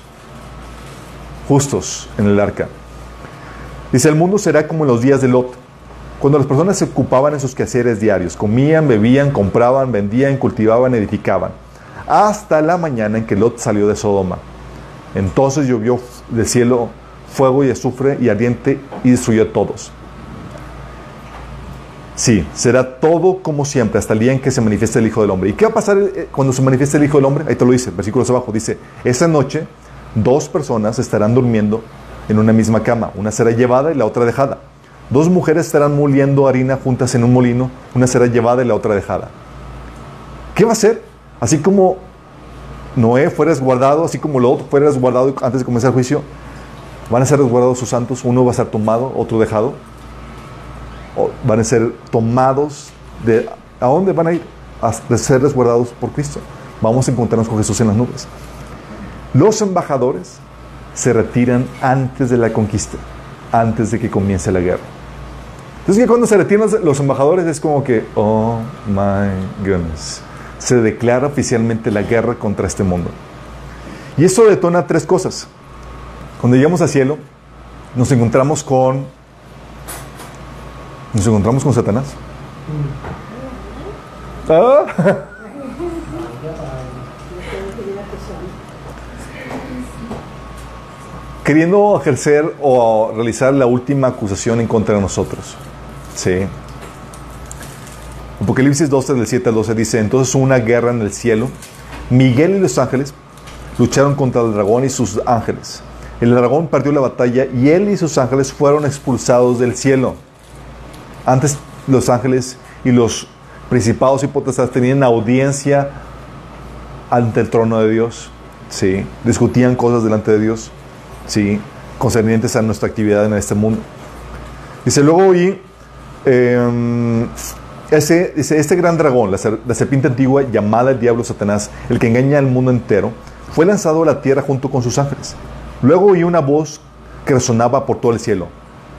justos en el arca. Dice, el mundo será como en los días de Lot, cuando las personas se ocupaban en sus quehaceres diarios, comían, bebían, compraban, vendían, cultivaban, edificaban, hasta la mañana en que Lot salió de Sodoma. Entonces llovió del cielo fuego y azufre y ardiente y destruyó a todos. Sí, será todo como siempre, hasta el día en que se manifieste el Hijo del Hombre. ¿Y qué va a pasar eh, cuando se manifieste el Hijo del Hombre? Ahí te lo dice, versículos abajo. Dice, esa noche dos personas estarán durmiendo en una misma cama. Una será llevada y la otra dejada. Dos mujeres estarán moliendo harina juntas en un molino. Una será llevada y la otra dejada. ¿Qué va a hacer? Así como Noé fue resguardado, así como Lot fue resguardado antes de comenzar el juicio, van a ser resguardados sus santos. Uno va a ser tomado, otro dejado van a ser tomados de... ¿A dónde van a ir? A ser resguardados por Cristo. Vamos a encontrarnos con Jesús en las nubes. Los embajadores se retiran antes de la conquista, antes de que comience la guerra. Entonces, cuando se retiran los embajadores es como que, oh my goodness, se declara oficialmente la guerra contra este mundo. Y eso detona tres cosas. Cuando llegamos al cielo, nos encontramos con nos encontramos con Satanás. ¿Ah? Queriendo ejercer o realizar la última acusación en contra de nosotros. Sí. Apocalipsis 12, del 7 al 12 dice, entonces hubo una guerra en el cielo. Miguel y los ángeles lucharon contra el dragón y sus ángeles. El dragón perdió la batalla y él y sus ángeles fueron expulsados del cielo. Antes los ángeles y los principados y potestades tenían audiencia ante el trono de Dios, ¿sí? discutían cosas delante de Dios, ¿sí? concernientes a nuestra actividad en este mundo. Dice, luego oí, em, ese, dice, este gran dragón, la, la serpiente antigua llamada el diablo Satanás, el que engaña al mundo entero, fue lanzado a la tierra junto con sus ángeles. Luego oí una voz que resonaba por todo el cielo.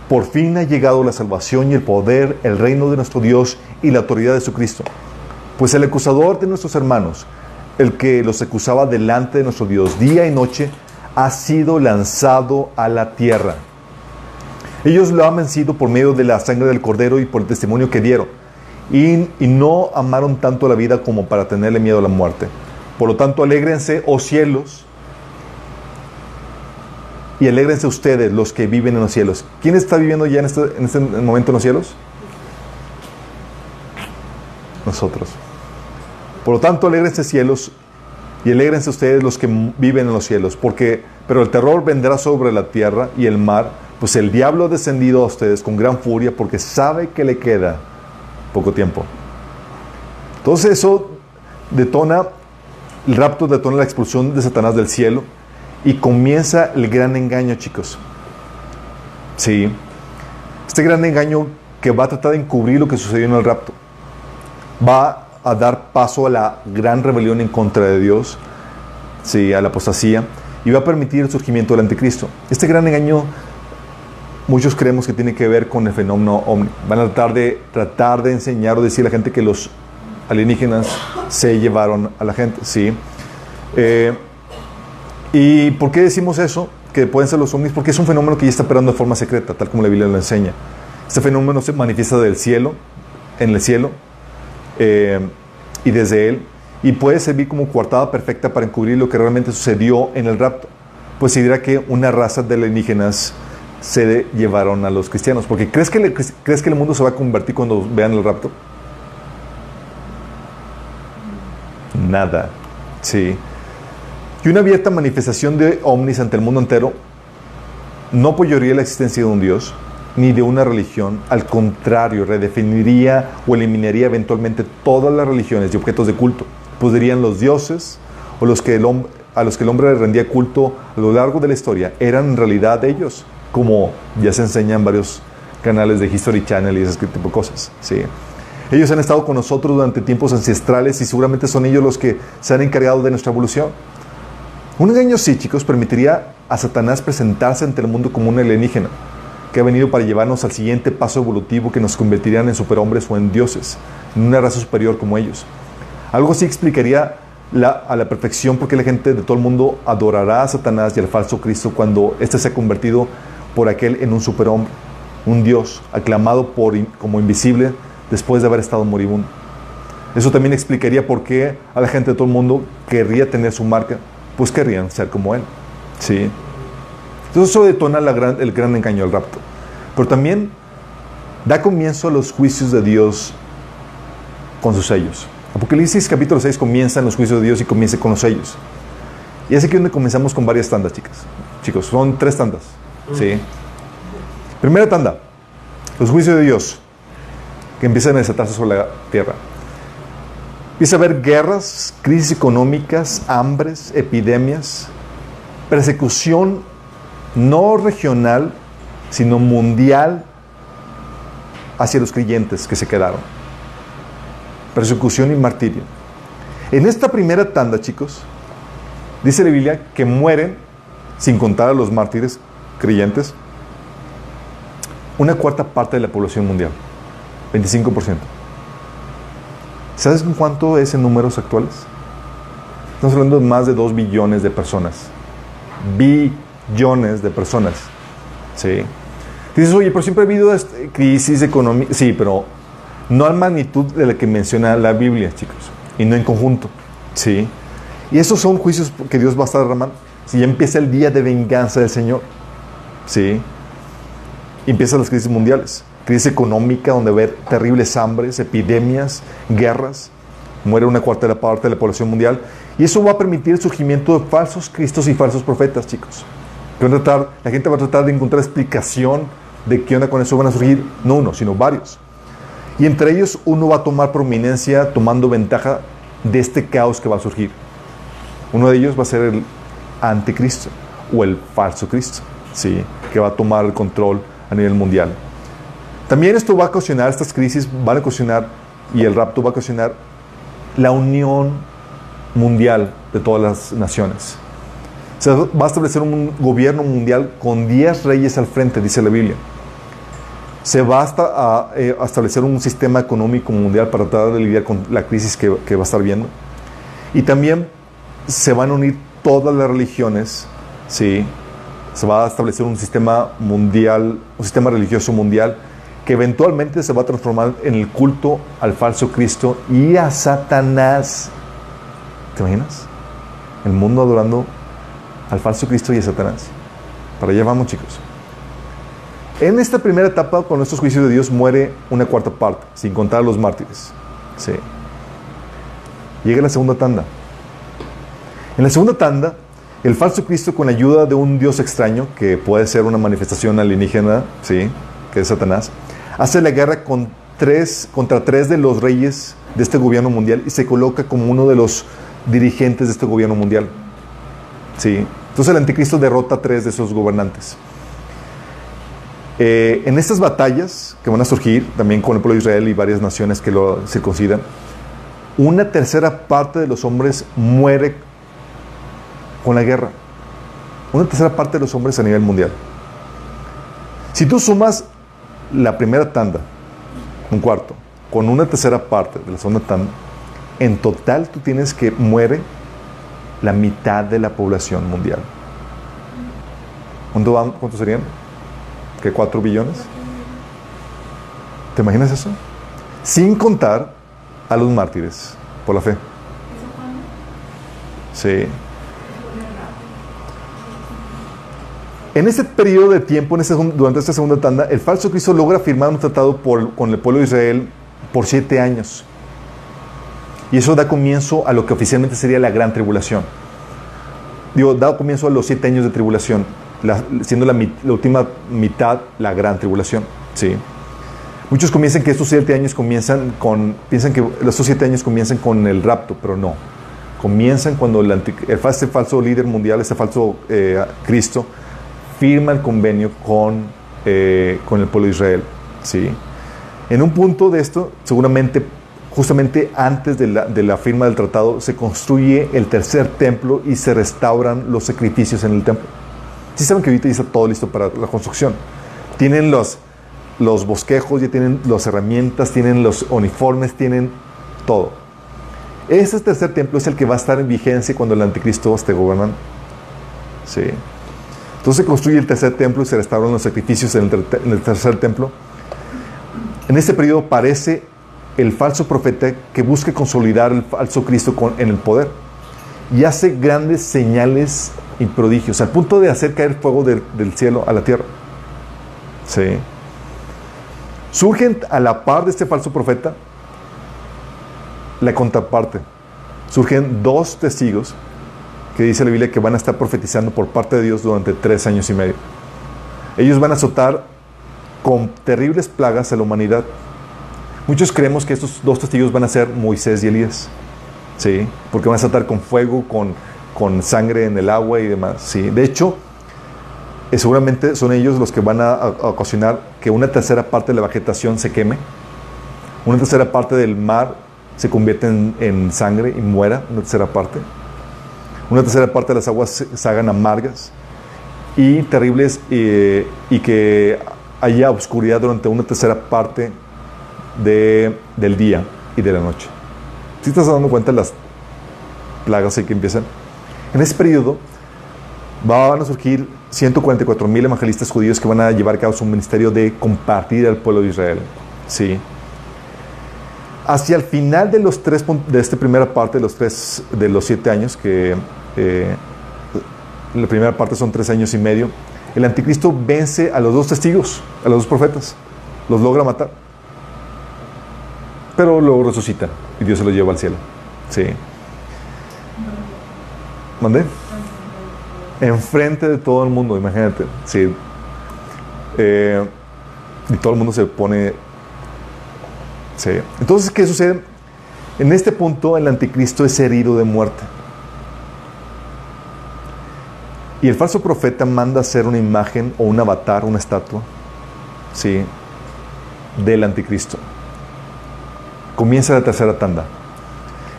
Por fin ha llegado la salvación y el poder, el reino de nuestro Dios y la autoridad de su Cristo. Pues el acusador de nuestros hermanos, el que los acusaba delante de nuestro Dios día y noche, ha sido lanzado a la tierra. Ellos lo han vencido por medio de la sangre del cordero y por el testimonio que dieron. Y, y, no amaron tanto la vida como para tenerle miedo a la muerte. Por lo tanto, alégrense, oh cielos, y alégrense ustedes, los que viven en los cielos. ¿Quién está viviendo ya en este, en este momento en los cielos? Nosotros. Por lo tanto, alégrense cielos y alégrense ustedes los que viven en los cielos, porque, pero el terror vendrá sobre la tierra y el mar, pues el diablo ha descendido a ustedes con gran furia porque sabe que le queda poco tiempo. Entonces eso detona, el rapto detona la expulsión de Satanás del cielo y comienza el gran engaño, chicos. Sí. Este gran engaño que va a tratar de encubrir lo que sucedió en el rapto. Va a dar paso a la gran rebelión en contra de Dios, sí, a la apostasía, y va a permitir el surgimiento del anticristo. Este gran engaño, muchos creemos que tiene que ver con el fenómeno ovni. Van a tratar de, tratar de enseñar o decir a la gente que los alienígenas se llevaron a la gente, ¿sí? Eh, ¿Y por qué decimos eso? Que pueden ser los ovnis, porque es un fenómeno que ya está operando de forma secreta, tal como la Biblia lo enseña. Este fenómeno se manifiesta del cielo, en el cielo, eh, y desde él, y puede servir como coartada perfecta para encubrir lo que realmente sucedió en el rapto. Pues se dirá que una raza de alienígenas se llevaron a los cristianos. Porque ¿crees que, ¿crees que el mundo se va a convertir cuando vean el rapto? Nada. Sí. Y una abierta manifestación de ovnis ante el mundo entero no apoyaría la existencia de un Dios ni de una religión, al contrario, redefiniría o eliminaría eventualmente todas las religiones y objetos de culto, pues dirían los dioses o los que el a los que el hombre rendía culto a lo largo de la historia eran en realidad ellos, como ya se enseñan varios canales de History Channel y ese tipo de cosas. ¿sí? Ellos han estado con nosotros durante tiempos ancestrales y seguramente son ellos los que se han encargado de nuestra evolución. Un engaño sí, chicos, permitiría a Satanás presentarse ante el mundo como un alienígena que ha venido para llevarnos al siguiente paso evolutivo que nos convertirían en superhombres o en dioses, en una raza superior como ellos. Algo así explicaría a la perfección por qué la gente de todo el mundo adorará a Satanás y al falso Cristo cuando éste se ha convertido por aquel en un superhombre, un dios aclamado por, como invisible después de haber estado moribundo. Eso también explicaría por qué a la gente de todo el mundo querría tener su marca pues querrían ser como Él. ¿sí? Entonces eso detona el gran engaño del rapto. Pero también da comienzo a los juicios de Dios con sus sellos. Apocalipsis capítulo 6 comienza en los juicios de Dios y comienza con los sellos. Y es aquí donde comenzamos con varias tandas, chicas. Chicos, son tres tandas. ¿sí? Primera tanda, los juicios de Dios que empiezan a desatarse sobre la tierra. Empieza a haber guerras, crisis económicas, hambres, epidemias, persecución no regional, sino mundial hacia los creyentes que se quedaron. Persecución y martirio. En esta primera tanda, chicos, dice la Biblia que mueren, sin contar a los mártires creyentes, una cuarta parte de la población mundial, 25%. ¿Sabes cuánto es en números actuales? Estamos hablando de más de 2 billones de personas. Billones de personas. ¿Sí? Dices, oye, pero siempre ha habido este, crisis económica. Sí, pero no a magnitud de la que menciona la Biblia, chicos. Y no en conjunto. ¿Sí? Y esos son juicios que Dios va a estar derramando. Si ya empieza el día de venganza del Señor. ¿Sí? Empiezan las crisis mundiales crisis económica, donde va terribles hambres, epidemias, guerras, muere una cuarta parte de la población mundial, y eso va a permitir el surgimiento de falsos cristos y falsos profetas, chicos. Que a tratar, la gente va a tratar de encontrar explicación de qué onda con eso van a surgir, no uno, sino varios. Y entre ellos uno va a tomar prominencia tomando ventaja de este caos que va a surgir. Uno de ellos va a ser el anticristo o el falso Cristo, ¿sí? que va a tomar el control a nivel mundial. También esto va a ocasionar, estas crisis van a ocasionar, y el rapto va a ocasionar, la unión mundial de todas las naciones. Se va a establecer un gobierno mundial con 10 reyes al frente, dice la Biblia. Se va eh, a establecer un sistema económico mundial para tratar de lidiar con la crisis que, que va a estar viendo. Y también se van a unir todas las religiones, ¿sí? Se va a establecer un sistema mundial, un sistema religioso mundial que eventualmente se va a transformar en el culto al falso Cristo y a Satanás. ¿Te imaginas? El mundo adorando al falso Cristo y a Satanás. Para allá vamos, chicos. En esta primera etapa, con estos juicios de Dios, muere una cuarta parte, sin contar a los mártires. Sí. Llega la segunda tanda. En la segunda tanda, el falso Cristo, con la ayuda de un Dios extraño, que puede ser una manifestación alienígena, ¿sí? que es Satanás, hace la guerra contra tres de los reyes de este gobierno mundial y se coloca como uno de los dirigentes de este gobierno mundial. ¿Sí? Entonces el anticristo derrota a tres de esos gobernantes. Eh, en estas batallas que van a surgir, también con el pueblo de Israel y varias naciones que lo circuncidan, una tercera parte de los hombres muere con la guerra. Una tercera parte de los hombres a nivel mundial. Si tú sumas la primera tanda, un cuarto, con una tercera parte de la segunda tanda, en total tú tienes que muere la mitad de la población mundial. ¿Cuánto van- ¿Cuántos serían? ¿Qué? ¿Cuatro billones? ¿Te imaginas eso? Sin contar a los mártires por la fe. Sí. En ese periodo de tiempo, durante esta segunda tanda, el falso Cristo logra firmar un tratado con el pueblo de Israel por siete años. Y eso da comienzo a lo que oficialmente sería la gran tribulación. Digo, da comienzo a los siete años de tribulación, la- siendo la, última mitad la gran tribulación. ¿sí? Muchos comienzan que estos siete años comienzan con, piensan que estos siete años comienzan con el rapto, pero no. Comienzan cuando el, este falso líder mundial, este falso eh, Cristo, firma el convenio con, eh, con el pueblo de Israel. ¿sí? En un punto de esto, seguramente, justamente antes de la, de la firma del tratado, se construye el tercer templo y se restauran los sacrificios en el templo. Sí saben que ahorita ya está todo listo para la construcción. Tienen los, los bosquejos, ya tienen las herramientas, tienen los uniformes, tienen todo. Ese tercer templo es el que va a estar en vigencia cuando el anticristo esté gobernando. Sí. Entonces se construye el tercer templo y se restauran los sacrificios en el, tercer templo. En este periodo aparece el falso profeta que busca consolidar el falso Cristo en el poder y hace grandes señales y prodigios al punto de hacer caer fuego del cielo a la tierra. Sí. Surgen a la par de este falso profeta la contraparte. Surgen dos testigos que dice la Biblia que van a estar profetizando por parte de Dios durante tres años y medio. Ellos van a azotar con terribles plagas a la humanidad. Muchos creemos que estos dos testigos van a ser Moisés y Elías. Sí, porque van a azotar con fuego, con, con sangre en el agua y demás. Sí, de hecho, eh, seguramente son ellos los que van a, ocasionar que una tercera parte de la vegetación se queme, una tercera parte del mar se convierta en, en sangre y muera, una tercera parte. Una tercera parte de las aguas se, hagan amargas y terribles eh, y que haya oscuridad durante una tercera parte de- del día y de la noche. Si estás dando cuenta de las plagas que empiezan? En ese periodo van a surgir 144 mil evangelistas judíos que van a llevar a cabo su ministerio de compartir al pueblo de Israel. Sí. Hacia el final de los tres de esta primera parte de los tres de los siete años que eh, la primera parte son tres años y medio el anticristo vence a los dos testigos a los dos profetas los logra matar pero luego resucita y Dios se lo lleva al cielo. Sí. ¿Mandé? enfrente de todo el mundo imagínate sí. Eh, y todo el mundo se pone Entonces, ¿qué sucede? En este punto, el anticristo es herido de muerte. Y el falso profeta manda hacer una imagen o un avatar, una estatua, ¿sí? Del anticristo. Comienza la tercera tanda.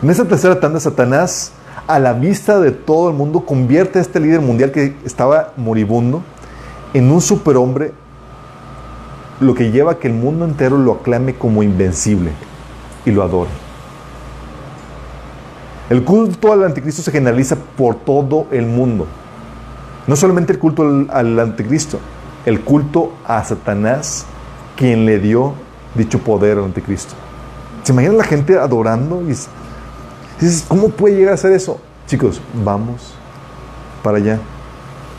En esta tercera tanda, Satanás a la vista de todo el mundo, convierte a este líder mundial que estaba moribundo en un superhombre, lo que lleva a que el mundo entero lo aclame como invencible y lo adore. El culto al anticristo se generaliza por todo el mundo. No solamente el culto al, anticristo, el culto a Satanás, quien le dio dicho poder al anticristo. ¿Se imaginan la gente adorando? Y dices, ¿cómo puede llegar a ser eso? Chicos, vamos para allá.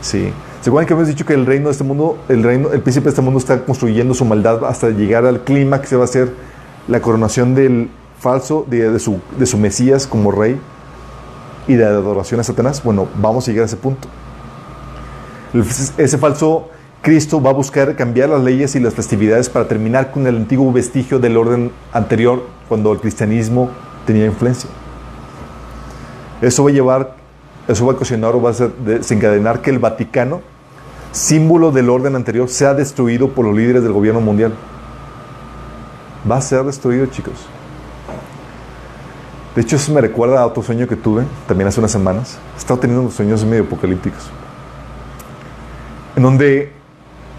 Sí. ¿Se acuerdan que hemos dicho que el reino de este mundo, el reino, el príncipe de este mundo está construyendo su maldad hasta llegar al clima que se va a hacer la coronación del falso, de, su, de su Mesías como rey y de adoración a Satanás? Bueno, vamos a llegar a ese punto. Ese falso Cristo va a buscar cambiar las leyes y las festividades para terminar con el antiguo vestigio del orden anterior cuando el cristianismo tenía influencia. Eso va a llevar, eso va a ocasionar o va a desencadenar que el Vaticano, símbolo del orden anterior, sea destruido por los líderes del gobierno mundial. Va a ser destruido, chicos. De hecho, eso me recuerda a otro sueño que tuve también hace unas semanas. He estado teniendo unos sueños medio apocalípticos. En donde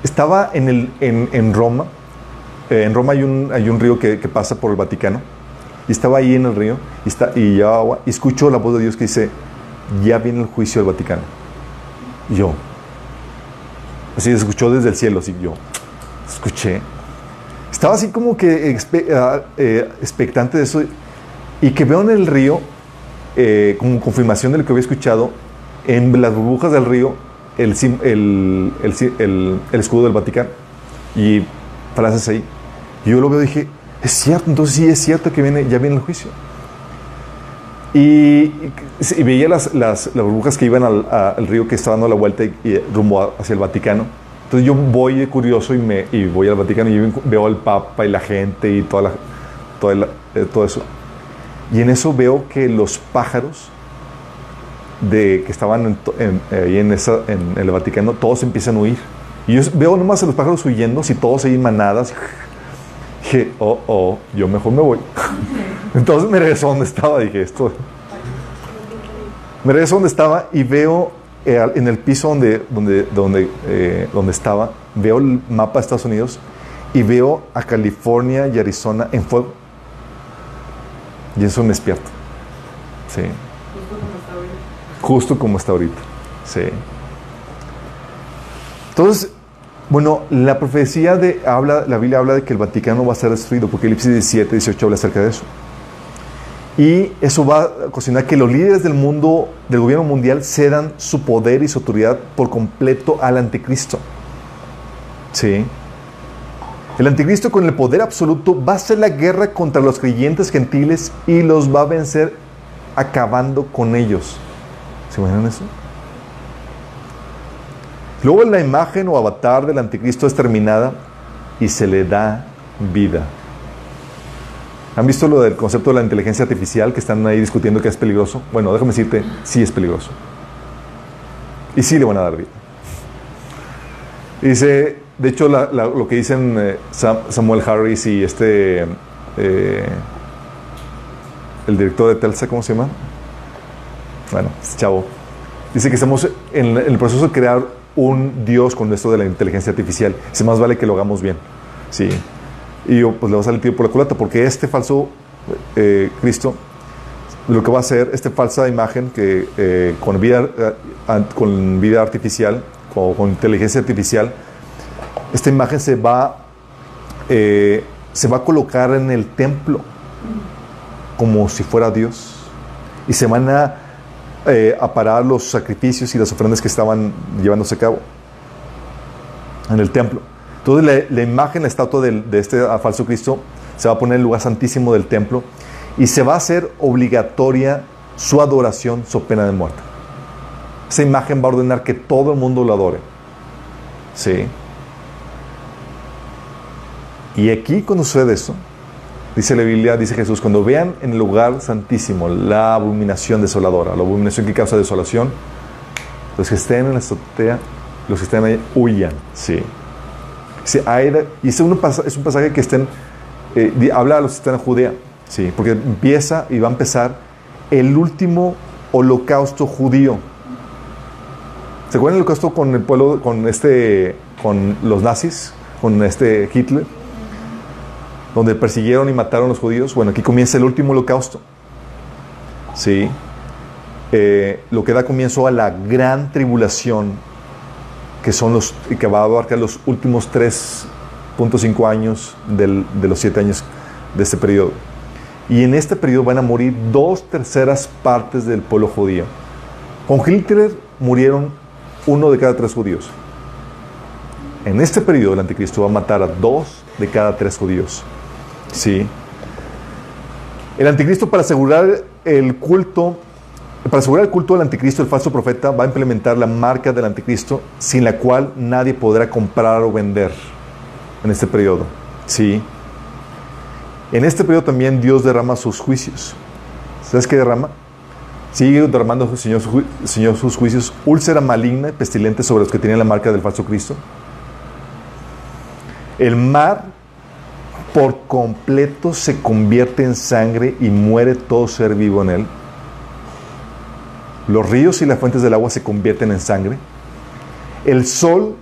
estaba en, el, en, Roma. Eh, en Roma hay un, hay un río que, pasa por el Vaticano. Y estaba ahí en el río y, está, y agua. Y escucho la voz de Dios que dice, ya viene el juicio del Vaticano. Y yo. Así escuchó desde el cielo. Así yo escuché. Estaba así como que ah, eh, expectante de eso. Y que veo en el río, eh, como confirmación de lo que había escuchado, en las burbujas del río el, escudo del Vaticano y frases ahí. Y yo lo veo y dije, es cierto, entonces sí es cierto que viene, ya viene el juicio. Y, y veía las, las, las, burbujas que iban al, al, río que estaba dando la vuelta y, rumbo hacia el Vaticano. Entonces yo voy curioso y, me, y voy al Vaticano y veo al Papa y la gente y toda la, toda eh, todo eso. Y en eso veo que los pájaros de que estaban en, ahí en, esa, en, el Vaticano, todos empiezan a huir. Y yo veo nomás a los pájaros huyendo, si todos ahí manadas. Dije, oh, oh, yo mejor me voy. Entonces me regreso a donde estaba, dije, esto. Me regreso donde estaba y veo eh, en el piso donde, donde, donde, eh, donde estaba, veo el mapa de Estados Unidos y veo a California y Arizona en fuego. Y eso me despierto. Sí. Justo como está ahorita. Sí. Entonces, bueno, la profecía de habla, la Biblia habla de que el Vaticano va a ser destruido, porque Apocalipsis 17, 18 habla acerca de eso. Y eso va a ocasionar que los líderes del mundo, del gobierno mundial, cedan su poder y su autoridad por completo al anticristo. Sí. El anticristo con el poder absoluto va a hacer la guerra contra los creyentes gentiles y los va a vencer acabando con ellos. ¿Se imaginan eso? Luego la imagen o avatar del anticristo es terminada y se le da vida. ¿Han visto lo del concepto de la inteligencia artificial que están ahí discutiendo que es peligroso? Bueno, déjame decirte, sí es peligroso. Y sí le van a dar vida. Dice, de hecho, lo que dicen eh, Samuel Harris y este, eh, el director de Telsa, ¿cómo se llama? Bueno, chavo. Dice que estamos en, el proceso de crear un Dios con esto de la inteligencia artificial. Dice, más vale que lo hagamos bien. Sí. Y yo, pues le va a salir tiro por la culata, porque este falso eh, Cristo, lo que va a hacer, esta falsa imagen que eh, con, vida, eh, con vida artificial, o con inteligencia artificial, esta imagen se va, se va a colocar en el templo como si fuera Dios. Y se van a a parar los sacrificios y las ofrendas que estaban llevándose a cabo en el templo. Entonces la, imagen, la estatua de, este falso Cristo se va a poner en el lugar santísimo del templo y se va a hacer obligatoria su adoración, su pena de muerte. Esa imagen va a ordenar que todo el mundo lo adore. Sí. Y aquí cuando sucede eso, Dice la Biblia, dice Jesús, cuando vean en el lugar santísimo la abominación desoladora, la abominación que causa desolación, los que estén en la azotea, los que estén ahí, huyan. Sí. Y es un, es un pasaje que estén, eh, habla a los que están en Judea, sí, porque empieza y va a empezar el último holocausto judío. ¿Se acuerdan el holocausto con el pueblo, con este, con los nazis, con este Hitler? Donde persiguieron y mataron a los judíos. Bueno, aquí comienza el último holocausto. Sí. Eh, lo que da comienzo a la gran tribulación, que son los, que va a abarcar los últimos 3.5 años del, de los 7 años de este periodo. Y en este periodo van a morir dos terceras partes del pueblo judío. Con Hitler murieron uno de cada tres judíos. En este periodo el anticristo va a matar a dos de cada tres judíos. Sí. El anticristo para asegurar el culto, para asegurar el culto del anticristo, el falso profeta va a implementar la marca del anticristo sin la cual nadie podrá comprar o vender en este periodo. Sí. En este periodo también Dios derrama sus juicios. ¿Sabes qué derrama? Sigue derramando Señor, Señor sus juicios, úlcera maligna y pestilente sobre los que tienen la marca del falso Cristo. El mar por completo se convierte en sangre y muere todo ser vivo en él. Los ríos y las fuentes del agua se convierten en sangre. El sol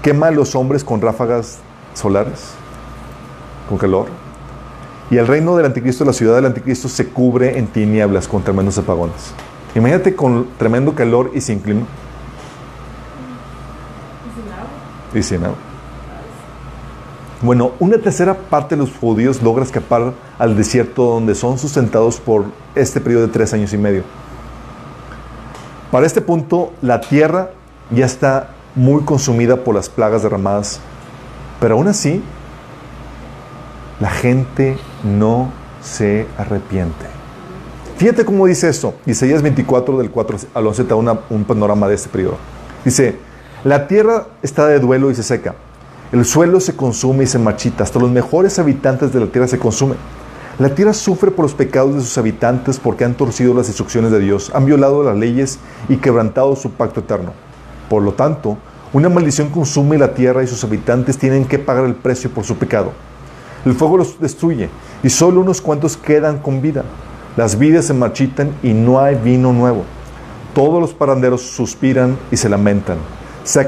quema a los hombres con ráfagas solares, con calor. Y el reino del anticristo, la ciudad del anticristo, se cubre en tinieblas con tremendos apagones. Imagínate con tremendo calor y sin clima. Y sin agua. Bueno, una tercera parte de los judíos logra escapar al desierto donde son sustentados por este periodo de tres años y medio. Para este punto, la tierra ya está muy consumida por las plagas derramadas, pero aún así, la gente no se arrepiente. Fíjate cómo dice esto. Isaías 24, del 4 al 11, te da un panorama de este periodo. Dice, la tierra está de duelo y se seca el suelo se consume y se marchita, hasta los mejores habitantes de la tierra se consumen. La tierra sufre por los pecados de sus habitantes porque han torcido las instrucciones de Dios, han violado las leyes y quebrantado su pacto eterno. Por lo tanto, una maldición consume la tierra y sus habitantes tienen que pagar el precio por su pecado. El fuego los destruye y solo unos cuantos quedan con vida. Las vidas se marchitan y no hay vino nuevo. Todos los paranderos suspiran y se lamentan. Se ha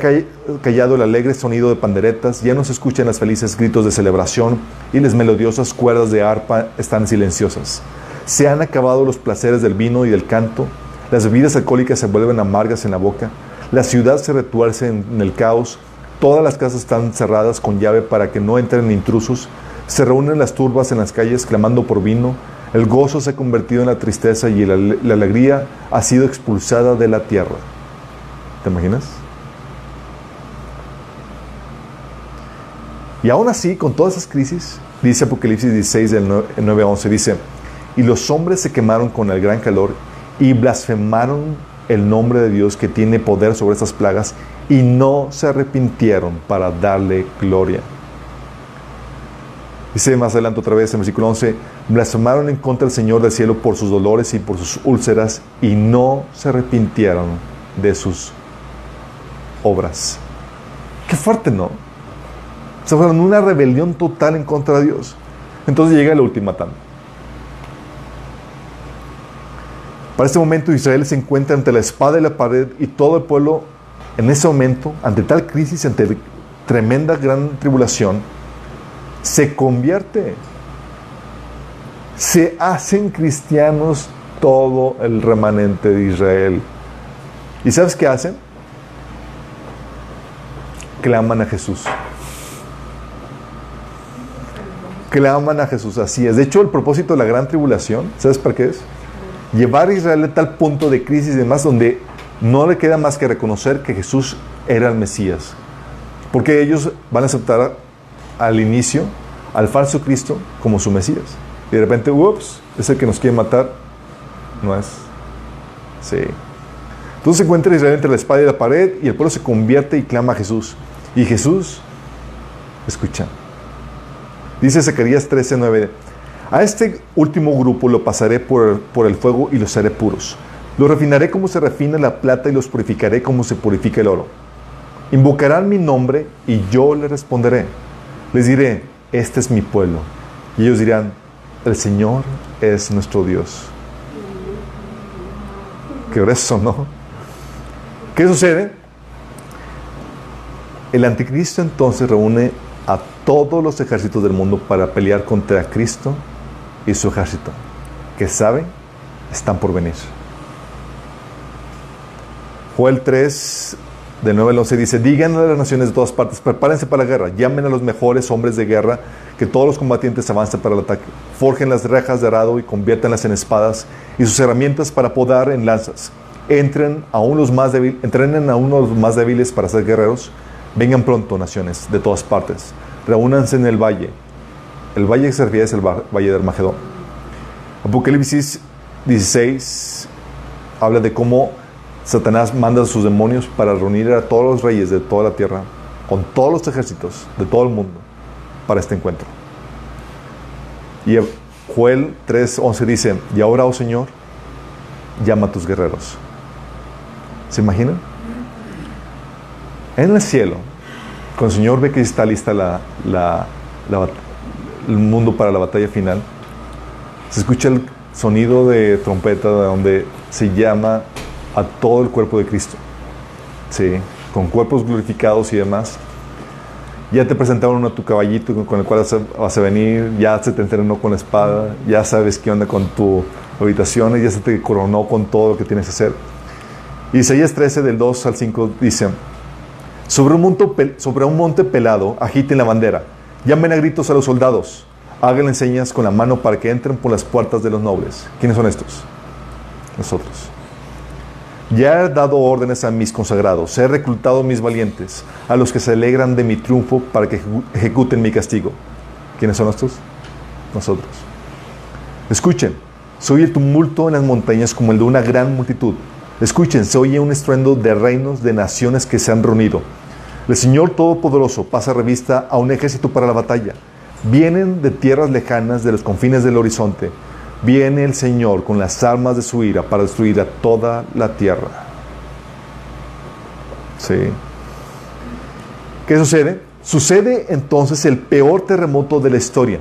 callado el alegre sonido de panderetas, ya no se escuchan los felices gritos de celebración y las melodiosas cuerdas de arpa están silenciosas. Se han acabado los placeres del vino y del canto, las bebidas alcohólicas se vuelven amargas en la boca, la ciudad se retuerce en el caos, todas las casas están cerradas con llave para que no entren intrusos, se reúnen las turbas en las calles clamando por vino, el gozo se ha convertido en la tristeza y la, la alegría ha sido expulsada de la tierra. ¿Te imaginas? Y aún así, con todas esas crisis, dice Apocalipsis 16, del 9 a 11, dice, y los hombres se quemaron con el gran calor y blasfemaron el nombre de Dios que tiene poder sobre estas plagas y no se arrepintieron para darle gloria. Dice más adelante otra vez en versículo 11, blasfemaron en contra del Señor del cielo por sus dolores y por sus úlceras y no se arrepintieron de sus obras. Qué fuerte, ¿no? Se fueron una rebelión total en contra de Dios. Entonces llega el ultimatum. Para este momento Israel se encuentra ante la espada y la pared y todo el pueblo en ese momento, ante tal crisis, ante tremenda gran tribulación, se convierte. Se hacen cristianos todo el remanente de Israel. ¿Y sabes qué hacen? Claman a Jesús claman a Jesús. Así es. De hecho, el propósito de la gran tribulación, ¿sabes para qué es? Llevar a Israel a tal punto de crisis y demás donde no le queda más que reconocer que Jesús era el Mesías. Porque ellos van a aceptar al inicio al falso Cristo como su Mesías. Y de repente, ups, es el que nos quiere matar. No es. Sí. Entonces se encuentra Israel entre la espada y la pared y el pueblo se convierte y clama a Jesús. Y Jesús escucha. Dice Zacarías 13:9, a este último grupo lo pasaré por, por el fuego y los haré puros. Los refinaré como se refina la plata y los purificaré como se purifica el oro. Invocarán mi nombre y yo les responderé. Les diré, este es mi pueblo. Y ellos dirán, el Señor es nuestro Dios. Qué grueso, ¿no? ¿Qué sucede? El anticristo entonces reúne a todos los ejércitos del mundo para pelear contra Cristo y su ejército, que saben, están por venir. Joel 3, de 9 al 11 dice, digan a las naciones de todas partes, prepárense para la guerra, llamen a los mejores hombres de guerra, que todos los combatientes avancen para el ataque, forjen las rejas de arado y conviértanlas en espadas y sus herramientas para podar en lanzas. Entren a los más débiles, entrenen a uno de los más débiles para ser guerreros. Vengan pronto, naciones de todas partes. Reúnanse en el valle. El valle que se refiere es el valle de Armagedón. Apocalipsis 16 habla de cómo Satanás manda a sus demonios para reunir a todos los reyes de toda la tierra, con todos los ejércitos de todo el mundo, para este encuentro. Y Joel 3:11 dice, y ahora, oh Señor, llama a tus guerreros. ¿Se imaginan? En el cielo, cuando el Señor ve que está lista la, el mundo para la batalla final, se escucha el sonido de trompeta donde se llama a todo el cuerpo de Cristo. Sí, con cuerpos glorificados y demás. Ya te presentaron a tu caballito con el cual vas a venir, ya se te entrenó con la espada, ya sabes qué onda con tu habitación, y ya se te coronó con todo lo que tienes que hacer. Isaías 13, del 2 al 5, dice: sobre un, monte, pelado, agiten la bandera, llamen a gritos a los soldados, háganle señas con la mano para que entren por las puertas de los nobles. ¿Quiénes son estos? Nosotros. Ya he dado órdenes a mis consagrados, he reclutado a mis valientes, a los que se alegran de mi triunfo para que ejecuten mi castigo. ¿Quiénes son estos? Nosotros. Escuchen, se oye el tumulto en las montañas como el de una gran multitud. Escuchen, se oye un estruendo de reinos, de naciones que se han reunido. El Señor Todopoderoso pasa revista a un ejército para la batalla. Vienen de tierras lejanas, de los confines del horizonte viene el Señor con las armas de su ira para destruir a toda la tierra. ¿Sí? ¿Qué sucede? Sucede entonces el peor terremoto de la historia.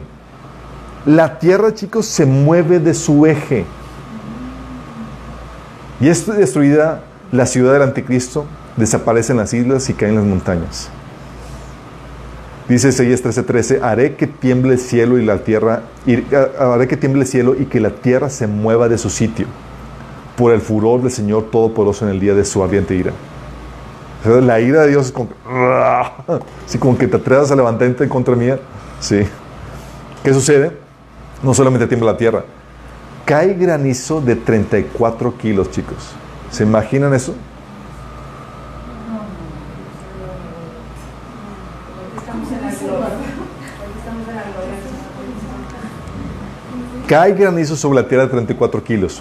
La tierra, chicos, se mueve de su eje. Y es destruida la ciudad del anticristo, desaparecen las islas y caen las montañas. Dice Isaías 13:13, haré que tiemble el cielo y la tierra, y, haré que tiemble el cielo y que la tierra se mueva de su sitio por el furor del Señor Todopoderoso en el día de su ardiente ira. la ira de Dios es como, así como que te atrevas a levantarte en contra mía. Sí. ¿Qué sucede? No solamente tiembla la tierra, cae granizo de 34 kilos, chicos. ¿Se imaginan eso? Cae granizo sobre la tierra de 34 kilos.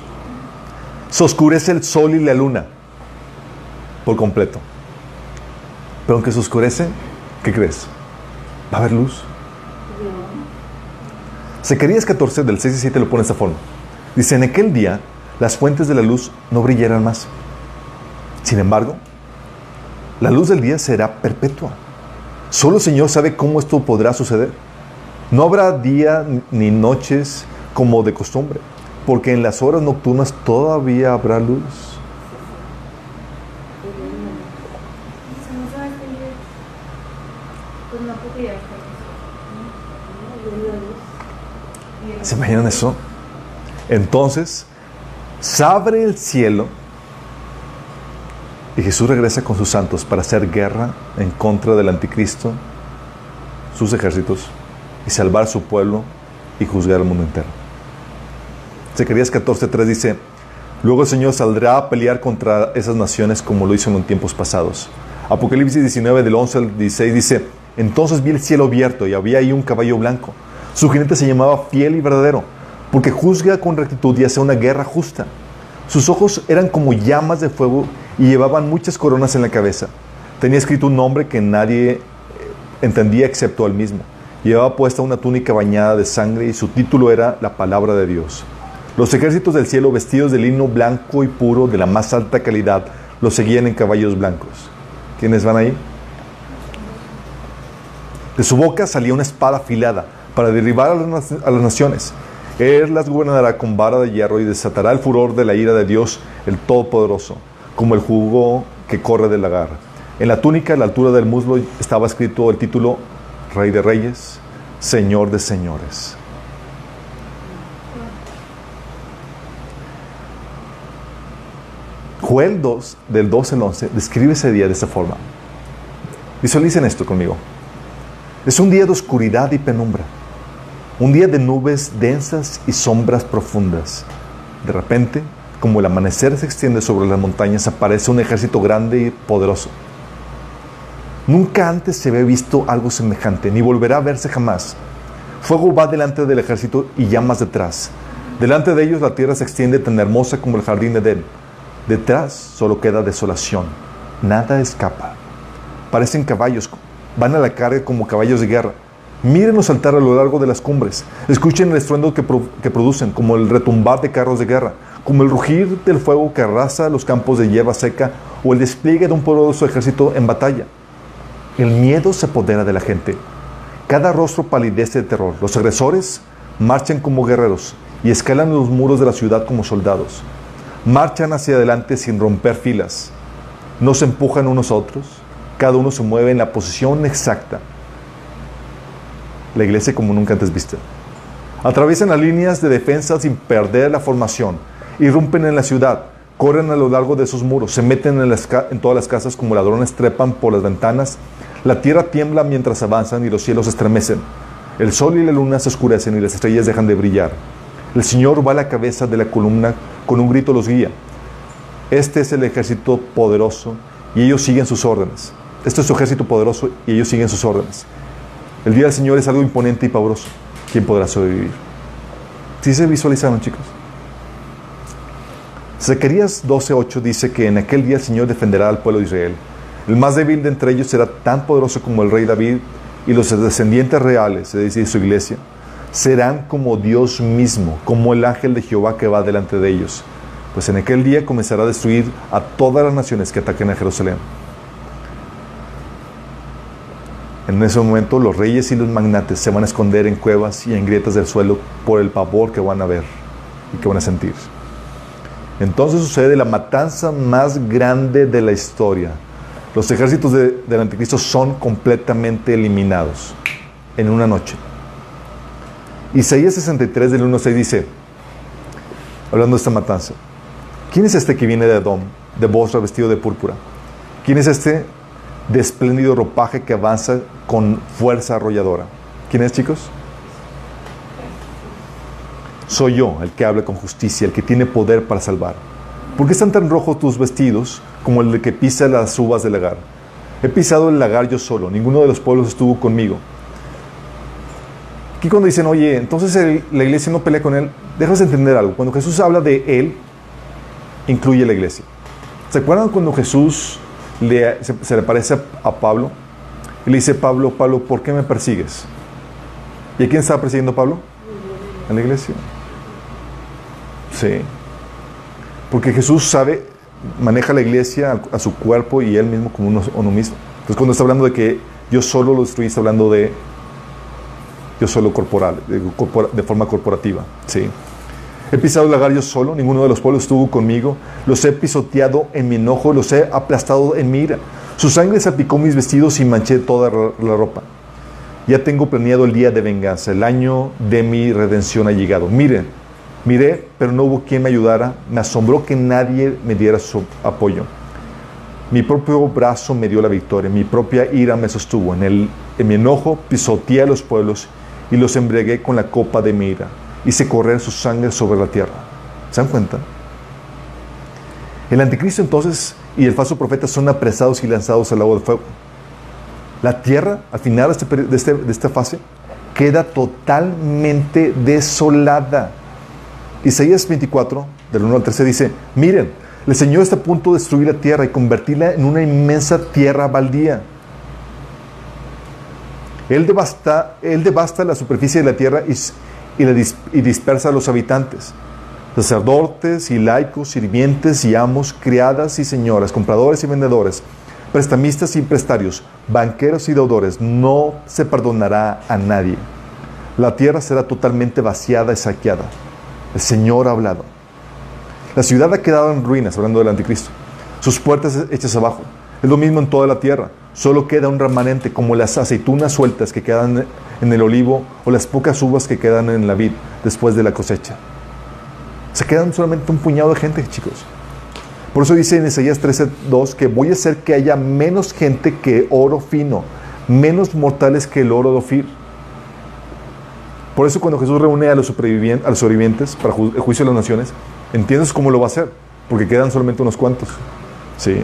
Se oscurece el sol y la luna por completo. Pero aunque se oscurece, ¿qué crees? Va a haber luz. Zacarías 14 del 6 y 7 lo pone de esta forma. Dice, en aquel día las fuentes de la luz no brillarán más. Sin embargo, la luz del día será perpetua. Solo el Señor sabe cómo esto podrá suceder. No habrá día ni noches como de costumbre, porque en las horas nocturnas todavía habrá luz. ¿Se imaginan eso? Entonces, se abre el cielo y Jesús regresa con sus santos para hacer guerra en contra del anticristo, sus ejércitos, y salvar su pueblo y juzgar al mundo entero. Zacarías 14:3 dice, luego el Señor saldrá a pelear contra esas naciones como lo hizo en tiempos pasados. Apocalipsis 19 del 11 al 16 dice, entonces vi el cielo abierto y había ahí un caballo blanco. Su jinete se llamaba fiel y verdadero, porque juzga con rectitud y hace una guerra justa. Sus ojos eran como llamas de fuego y llevaban muchas coronas en la cabeza. Tenía escrito un nombre que nadie entendía excepto él mismo. Llevaba puesta una túnica bañada de sangre y su título era La palabra de Dios. Los ejércitos del cielo, vestidos de lino blanco y puro de la más alta calidad, los seguían en caballos blancos. ¿Quiénes van ahí? De su boca salía una espada afilada para derribar a las, naciones, Él las gobernará con vara de hierro y desatará el furor de la ira de Dios, el Todopoderoso, como el jugo que corre del lagar. En la túnica, a la altura del muslo, estaba escrito el título Rey de Reyes, Señor de Señores. Joel 2, del 12 al 11, describe ese día de esta forma. Visualicen esto conmigo. Es un día de oscuridad y penumbra. Un día de nubes densas y sombras profundas. De repente, como el amanecer se extiende sobre las montañas, aparece un ejército grande y poderoso. Nunca antes se había visto algo semejante, ni volverá a verse jamás. Fuego va delante del ejército y llamas detrás. Delante de ellos la tierra se extiende tan hermosa como el jardín de Edén. Detrás solo queda desolación. Nada escapa. Parecen caballos. Van a la carga como caballos de guerra. Mírenlos saltar a lo largo de las cumbres. Escuchen el estruendo que, que, producen, como el retumbar de carros de guerra, como el rugir del fuego que arrasa los campos de hierba seca o el despliegue de un poderoso ejército en batalla. El miedo se apodera de la gente. Cada rostro palidece de terror. Los agresores marchan como guerreros y escalan los muros de la ciudad como soldados. Marchan hacia adelante sin romper filas. No se empujan unos a otros. Cada uno se mueve en la posición exacta. La iglesia como nunca antes vista. Atraviesan las líneas de defensa sin perder la formación. Irrumpen en la ciudad. Corren a lo largo de esos muros. Se meten en, todas las casas como ladrones. Trepan por las ventanas. La tierra tiembla mientras avanzan y los cielos estremecen. El sol y la luna se oscurecen y las estrellas dejan de brillar. El Señor va a la cabeza de la columna, con un grito los guía. Este es el ejército poderoso y ellos siguen sus órdenes. Este es su ejército poderoso y ellos siguen sus órdenes. El día del Señor es algo imponente y pavoroso. ¿Quién podrá sobrevivir? ¿Sí se visualizaron, chicos? Zacarías 12:8 dice que en aquel día el Señor defenderá al pueblo de Israel. El más débil de entre ellos será tan poderoso como el rey David y los descendientes reales, es decir, su iglesia, serán como Dios mismo, como el ángel de Jehová que va delante de ellos. Pues en aquel día comenzará a destruir a todas las naciones que ataquen a Jerusalén. En ese momento los reyes y los magnates se van a esconder en cuevas y en grietas del suelo por el pavor que van a ver y que van a sentir. Entonces sucede la matanza más grande de la historia. Los ejércitos del anticristo son completamente eliminados en una noche. Isaías 63 del 1 al 6 dice, hablando de esta matanza, ¿quién es este que viene de Edom, de Bosra vestido de púrpura? ¿Quién es este de espléndido ropaje que avanza con fuerza arrolladora? ¿Quién es, chicos? Soy yo el que habla con justicia, el que tiene poder para salvar. ¿Por qué están tan rojos tus vestidos como el que pisa las uvas del lagar? He pisado el lagar yo solo, ninguno de los pueblos estuvo conmigo. Aquí cuando dicen, oye, entonces la iglesia no pelea con él, dejas de entender algo. Cuando Jesús habla de él, incluye la iglesia. ¿Se acuerdan cuando Jesús se, le parece a, Pablo? Y le dice, Pablo, Pablo, ¿por qué me persigues? ¿Y a quién estaba persiguiendo Pablo? A la iglesia. Sí. Porque Jesús sabe, maneja la iglesia a, su cuerpo y él mismo como uno, mismo. Entonces cuando está hablando de que yo solo lo destruí, está hablando de yo solo corporal, de, forma corporativa. ¿sí? He pisado el lagar yo solo, ninguno de los pueblos estuvo conmigo. Los he pisoteado en mi enojo, los he aplastado en mi ira. Su sangre salpicó mis vestidos y manché toda la ropa. Ya tengo planeado el día de venganza, el año de mi redención ha llegado. Miren, miré, pero no hubo quien me ayudara. Me asombró que nadie me diera su apoyo. Mi propio brazo me dio la victoria, mi propia ira me sostuvo. En, el, en mi enojo pisoteé a los pueblos y los embriagué con la copa de mi ira. Hice correr su sangre sobre la tierra. ¿Se dan cuenta? El anticristo entonces y el falso profeta son apresados y lanzados al agua de fuego. La tierra, al final de, este, este, de esta fase, queda totalmente desolada. Isaías 24, del 1 al 13, dice, miren, el Señor está a punto de destruir la tierra y convertirla en una inmensa tierra baldía él devasta, la superficie de la tierra y, y dispersa a los habitantes. Sacerdotes y laicos, sirvientes y amos, criadas y señoras, compradores y vendedores, prestamistas y prestarios, banqueros y deudores, no se perdonará a nadie. La tierra será totalmente vaciada y saqueada. El Señor ha hablado. La ciudad ha quedado en ruinas, hablando del anticristo. Sus puertas hechas abajo. Es lo mismo en toda la tierra. Solo queda un remanente como las aceitunas sueltas que quedan en el olivo o las pocas uvas que quedan en la vid después de la cosecha. Se quedan solamente un puñado de gente, chicos. Por eso dice en Isaías 13:2 que voy a hacer que haya menos gente que oro fino, menos mortales que el oro de Ofir. Por eso cuando Jesús reúne a los, supervivientes, a los sobrevivientes para el juicio de las naciones, ¿entiendes cómo lo va a hacer? Porque quedan solamente unos cuantos. Sí.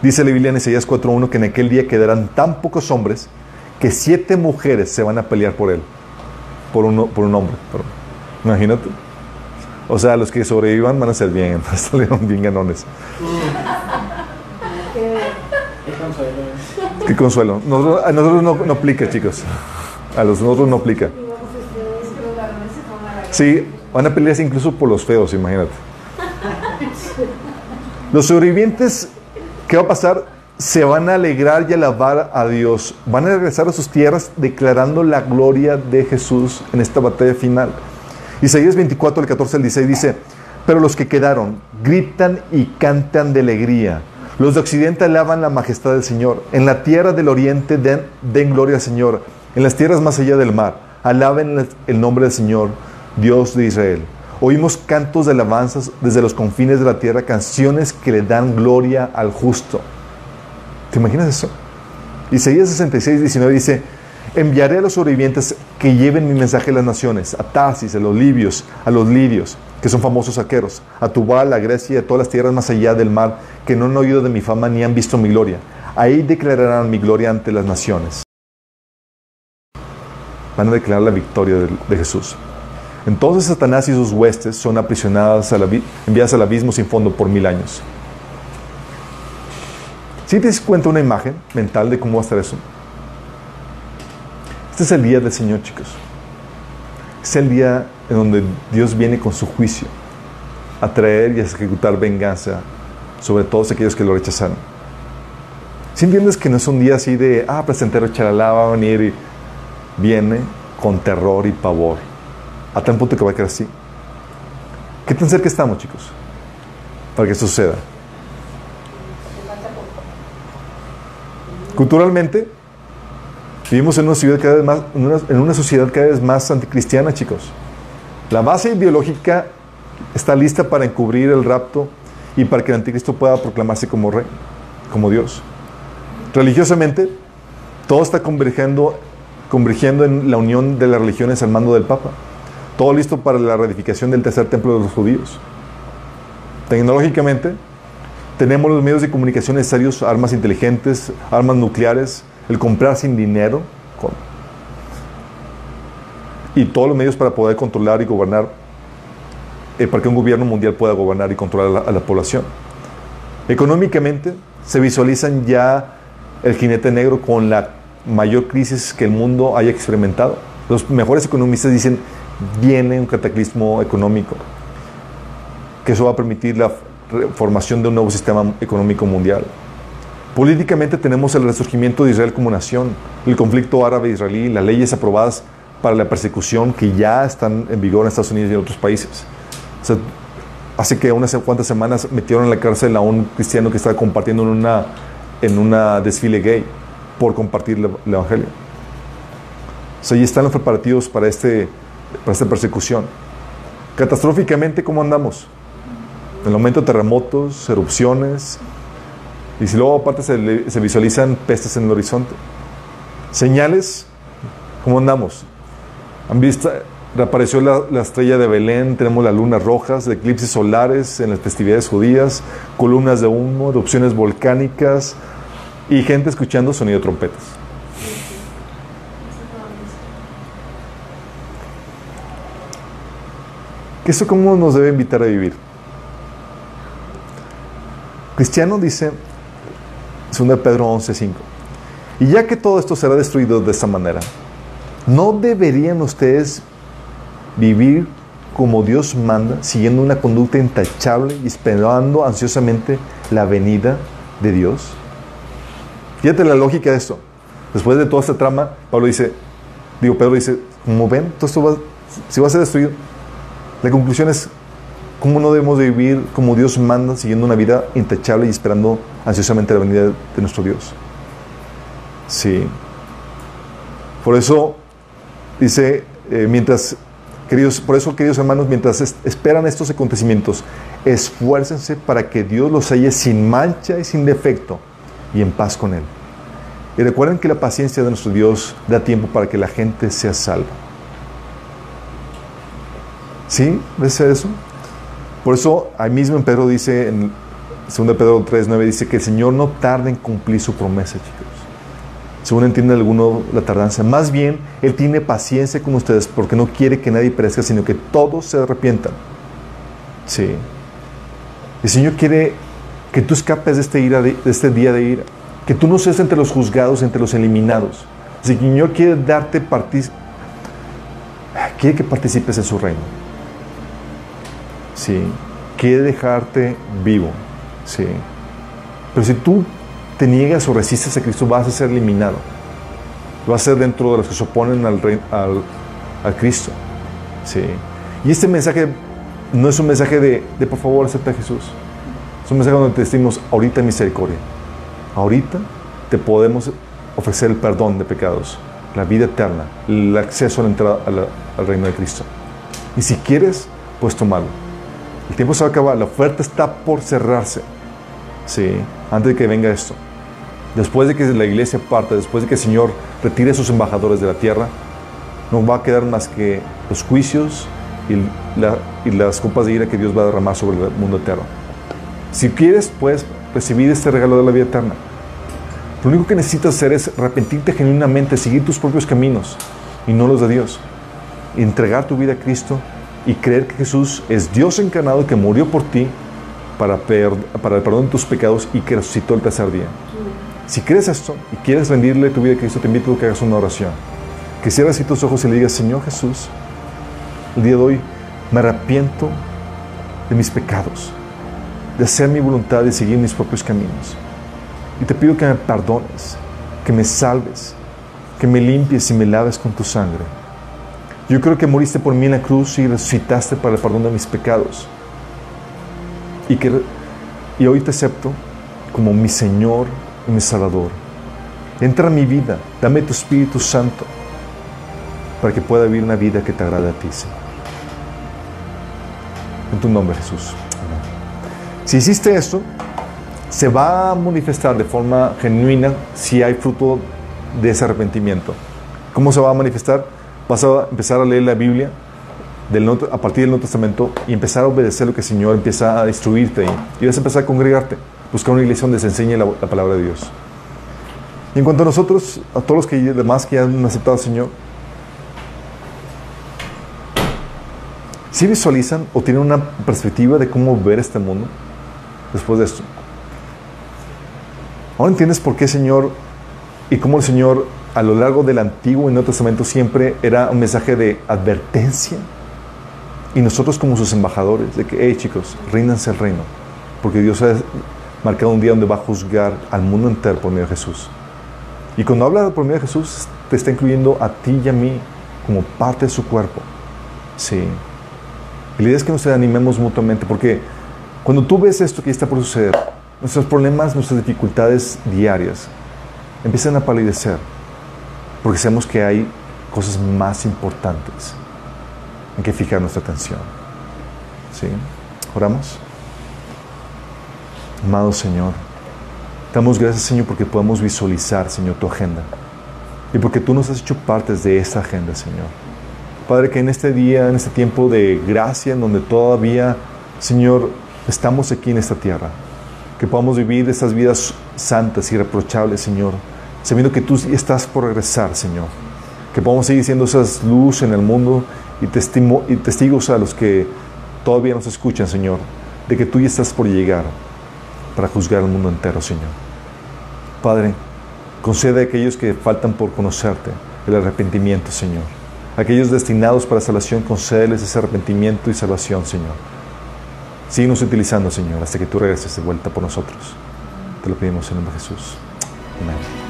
Dice la Biblia en Isaías 4.1 que en aquel día quedarán tan pocos hombres que siete mujeres se van a pelear por él, por, un hombre. Imagínate. O sea, los que sobrevivan van a ser bien, salieron bien ganones. Qué consuelo. a nosotros no, no, aplica, chicos. A los nosotros no aplica. Sí, van a pelearse incluso por los feos, imagínate. Los sobrevivientes, ¿qué va a pasar? Se van a alegrar y alabar a Dios. Van a regresar a sus tierras declarando la gloria de Jesús en esta batalla final. Isaías 24, el 14 al 16 dice, pero los que quedaron gritan y cantan de alegría. Los de Occidente alaban la majestad del Señor. En la tierra del Oriente den, den gloria al Señor. En las tierras más allá del mar, alaben el nombre del Señor, Dios de Israel. Oímos cantos de alabanzas desde los confines de la tierra, canciones que le dan gloria al justo. ¿Te imaginas eso? Isaías 66, 19 dice, Enviaré a los sobrevivientes que lleven mi mensaje a las naciones, a Tarsis, a los libios, a los lirios, que son famosos saqueros, a Tubal, a Grecia y a todas las tierras más allá del mar, que no han oído de mi fama ni han visto mi gloria. Ahí declararán mi gloria ante las naciones. Van a declarar la victoria de, Jesús. Entonces Satanás y sus huestes son aprisionadas, enviadas al abismo sin fondo por mil años. Si te das cuenta una imagen mental de cómo va a estar eso? Este es el día del Señor, chicos. Es el día en donde Dios viene con su juicio a traer y a ejecutar venganza sobre todos aquellos que lo rechazaron. Si entiendes que no es un día así de, ah, placentero, charalá, va a venir y viene con terror y pavor, a tal punto que va a quedar así. ¿Qué tan cerca estamos, chicos? Para que suceda. Culturalmente, Vivimos en una, ciudad cada vez más, en una, sociedad cada vez más anticristiana, chicos. La base ideológica está lista para encubrir el rapto y para que el anticristo pueda proclamarse como rey, como Dios. Religiosamente, todo está convergiendo, convergiendo en la unión de las religiones al mando del Papa. Todo listo para la reedificación del tercer templo de los judíos. Tecnológicamente, tenemos los medios de comunicación necesarios, armas inteligentes, armas nucleares, el comprar sin dinero y todos los medios para poder controlar y gobernar, eh, para que un gobierno mundial pueda gobernar y controlar a la, población. Económicamente se visualizan ya el jinete negro con la mayor crisis que el mundo haya experimentado. Los mejores economistas dicen, viene un cataclismo económico, que eso va a permitir la formación de un nuevo sistema económico mundial. Políticamente tenemos el resurgimiento de Israel como nación, el conflicto árabe-israelí, las leyes aprobadas para la persecución que ya están en vigor en Estados Unidos y en otros países. hace que unas cuantas semanas metieron en la cárcel a un cristiano que estaba compartiendo en una, en una desfile gay por compartir el Evangelio. O sea, ya están los preparativos para, este, para esta persecución. Catastróficamente, ¿cómo andamos? El aumento de terremotos, erupciones, y si luego aparte se, visualizan pestes en el horizonte. Señales, ¿cómo andamos? ¿Han visto? Reapareció la, estrella de Belén, tenemos las lunas rojas, eclipses solares en las festividades judías, columnas de humo, erupciones volcánicas y gente escuchando sonido de trompetas. ¿Qué eso cómo nos debe invitar a vivir? Cristiano dice, 2 Pedro 11:5. Y ya que todo esto será destruido de esta manera, ¿no deberían ustedes vivir como Dios manda, siguiendo una conducta intachable y esperando ansiosamente la venida de Dios? Fíjate la lógica de esto. Después de toda esta trama, Pablo dice, digo, Pedro dice, como ven, todo esto si va a ser destruido, la conclusión es cómo no debemos de vivir como Dios manda, siguiendo una vida intachable y esperando ansiosamente la venida de nuestro Dios. Sí. Por eso dice, eh, mientras, queridos, por eso, queridos hermanos, mientras esperan estos acontecimientos, esfuércense para que Dios los halle sin mancha y sin defecto y en paz con Él. Y recuerden que la paciencia de nuestro Dios da tiempo para que la gente sea salva. ¿Sí? ¿Ves eso? Por eso, ahí mismo en Pedro dice, en 2 Pedro 3.9, dice que el Señor no tarda en cumplir su promesa, chicos. Según entiende alguno la tardanza. Más bien, Él tiene paciencia con ustedes porque no quiere que nadie perezca, sino que todos se arrepientan. Sí. El Señor quiere que tú escapes de este, este día de ira. Que tú no seas entre los juzgados, entre los eliminados. El Señor quiere darte quiere que participes en su reino. Sí. Quiere dejarte vivo. Sí. Pero si tú te niegas o resistes a Cristo, vas a ser eliminado. Vas a ser dentro de los que se oponen al, al, Cristo. Sí. Y este mensaje no es un mensaje de, de por favor acepta a Jesús. Es un mensaje donde te decimos ahorita misericordia. Ahorita te podemos ofrecer el perdón de pecados, la vida eterna, el acceso a la entrada al reino de Cristo. Y si quieres, puedes tomarlo. El tiempo se va a acabar, la oferta está por cerrarse. Sí, antes de que venga esto. Después de que la iglesia parte, después de que el Señor retire a sus embajadores de la tierra, no va a quedar más que los juicios y, y las copas de ira que Dios va a derramar sobre el mundo eterno. Si quieres, puedes recibir este regalo de la vida eterna. Lo único que necesitas hacer es arrepentirte genuinamente, seguir tus propios caminos y no los de Dios. Entregar tu vida a Cristo y creer que Jesús es Dios encarnado que murió por ti para, para el perdón de tus pecados y que resucitó el tercer día. Si crees esto y quieres rendirle tu vida a Cristo, te invito a que hagas una oración. Que cierres tus ojos y le digas, Señor Jesús, el día de hoy me arrepiento de mis pecados, de hacer mi voluntad y seguir mis propios caminos. Y te pido que me perdones, que me salves, que me limpies y me laves con tu sangre. Yo creo que moriste por mí en la cruz y resucitaste para el perdón de mis pecados y, que, y hoy te acepto como mi Señor y mi Salvador. Entra en mi vida, dame tu Espíritu Santo para que pueda vivir una vida que te agrade a ti, Señor. En tu nombre, Jesús. Si hiciste esto, se va a manifestar de forma genuina si hay fruto de ese arrepentimiento. ¿Cómo se va a manifestar? Vas a empezar a leer la Biblia a partir del Nuevo Testamento y empezar a obedecer lo que el Señor empieza a instruirte y vas a empezar a congregarte, buscar una iglesia donde se enseñe la, palabra de Dios. Y en cuanto a nosotros, a todos los que demás que han aceptado al Señor, ¿sí visualizan o tienen una perspectiva de cómo ver este mundo después de esto? Ahora entiendes por qué Señor y cómo el Señor a lo largo del Antiguo y Nuevo Testamento siempre era un mensaje de advertencia y nosotros como sus embajadores, de que, hey chicos, ríndanse el reino, porque Dios ha marcado un día donde va a juzgar al mundo entero por medio de Jesús. Y cuando habla por medio de Jesús, te está incluyendo a ti y a mí como parte de su cuerpo. Sí. Y la idea es que nos animemos mutuamente, porque cuando tú ves esto que está por suceder, nuestros problemas, nuestras dificultades diarias empiezan a palidecer, porque sabemos que hay cosas más importantes en que fijar nuestra atención. ¿Sí? Oramos. Amado Señor, damos gracias, Señor, porque podemos visualizar, Señor, tu agenda. Y porque tú nos has hecho partes de esa agenda, Señor. Padre, que en este día, en este tiempo de gracia, en donde todavía, Señor, estamos aquí en esta tierra, que podamos vivir estas vidas santas y reprochables, Señor, sabiendo que tú estás por regresar, Señor. Que podamos seguir siendo esas luz en el mundo y, y testigos a los que todavía nos escuchan, Señor, de que tú ya estás por llegar para juzgar al mundo entero, Señor. Padre, concede a aquellos que faltan por conocerte el arrepentimiento, Señor. Aquellos destinados para salvación, concédeles ese arrepentimiento y salvación, Señor. Síguenos utilizando, Señor, hasta que tú regreses de vuelta por nosotros. Te lo pedimos en el nombre de Jesús. Amén.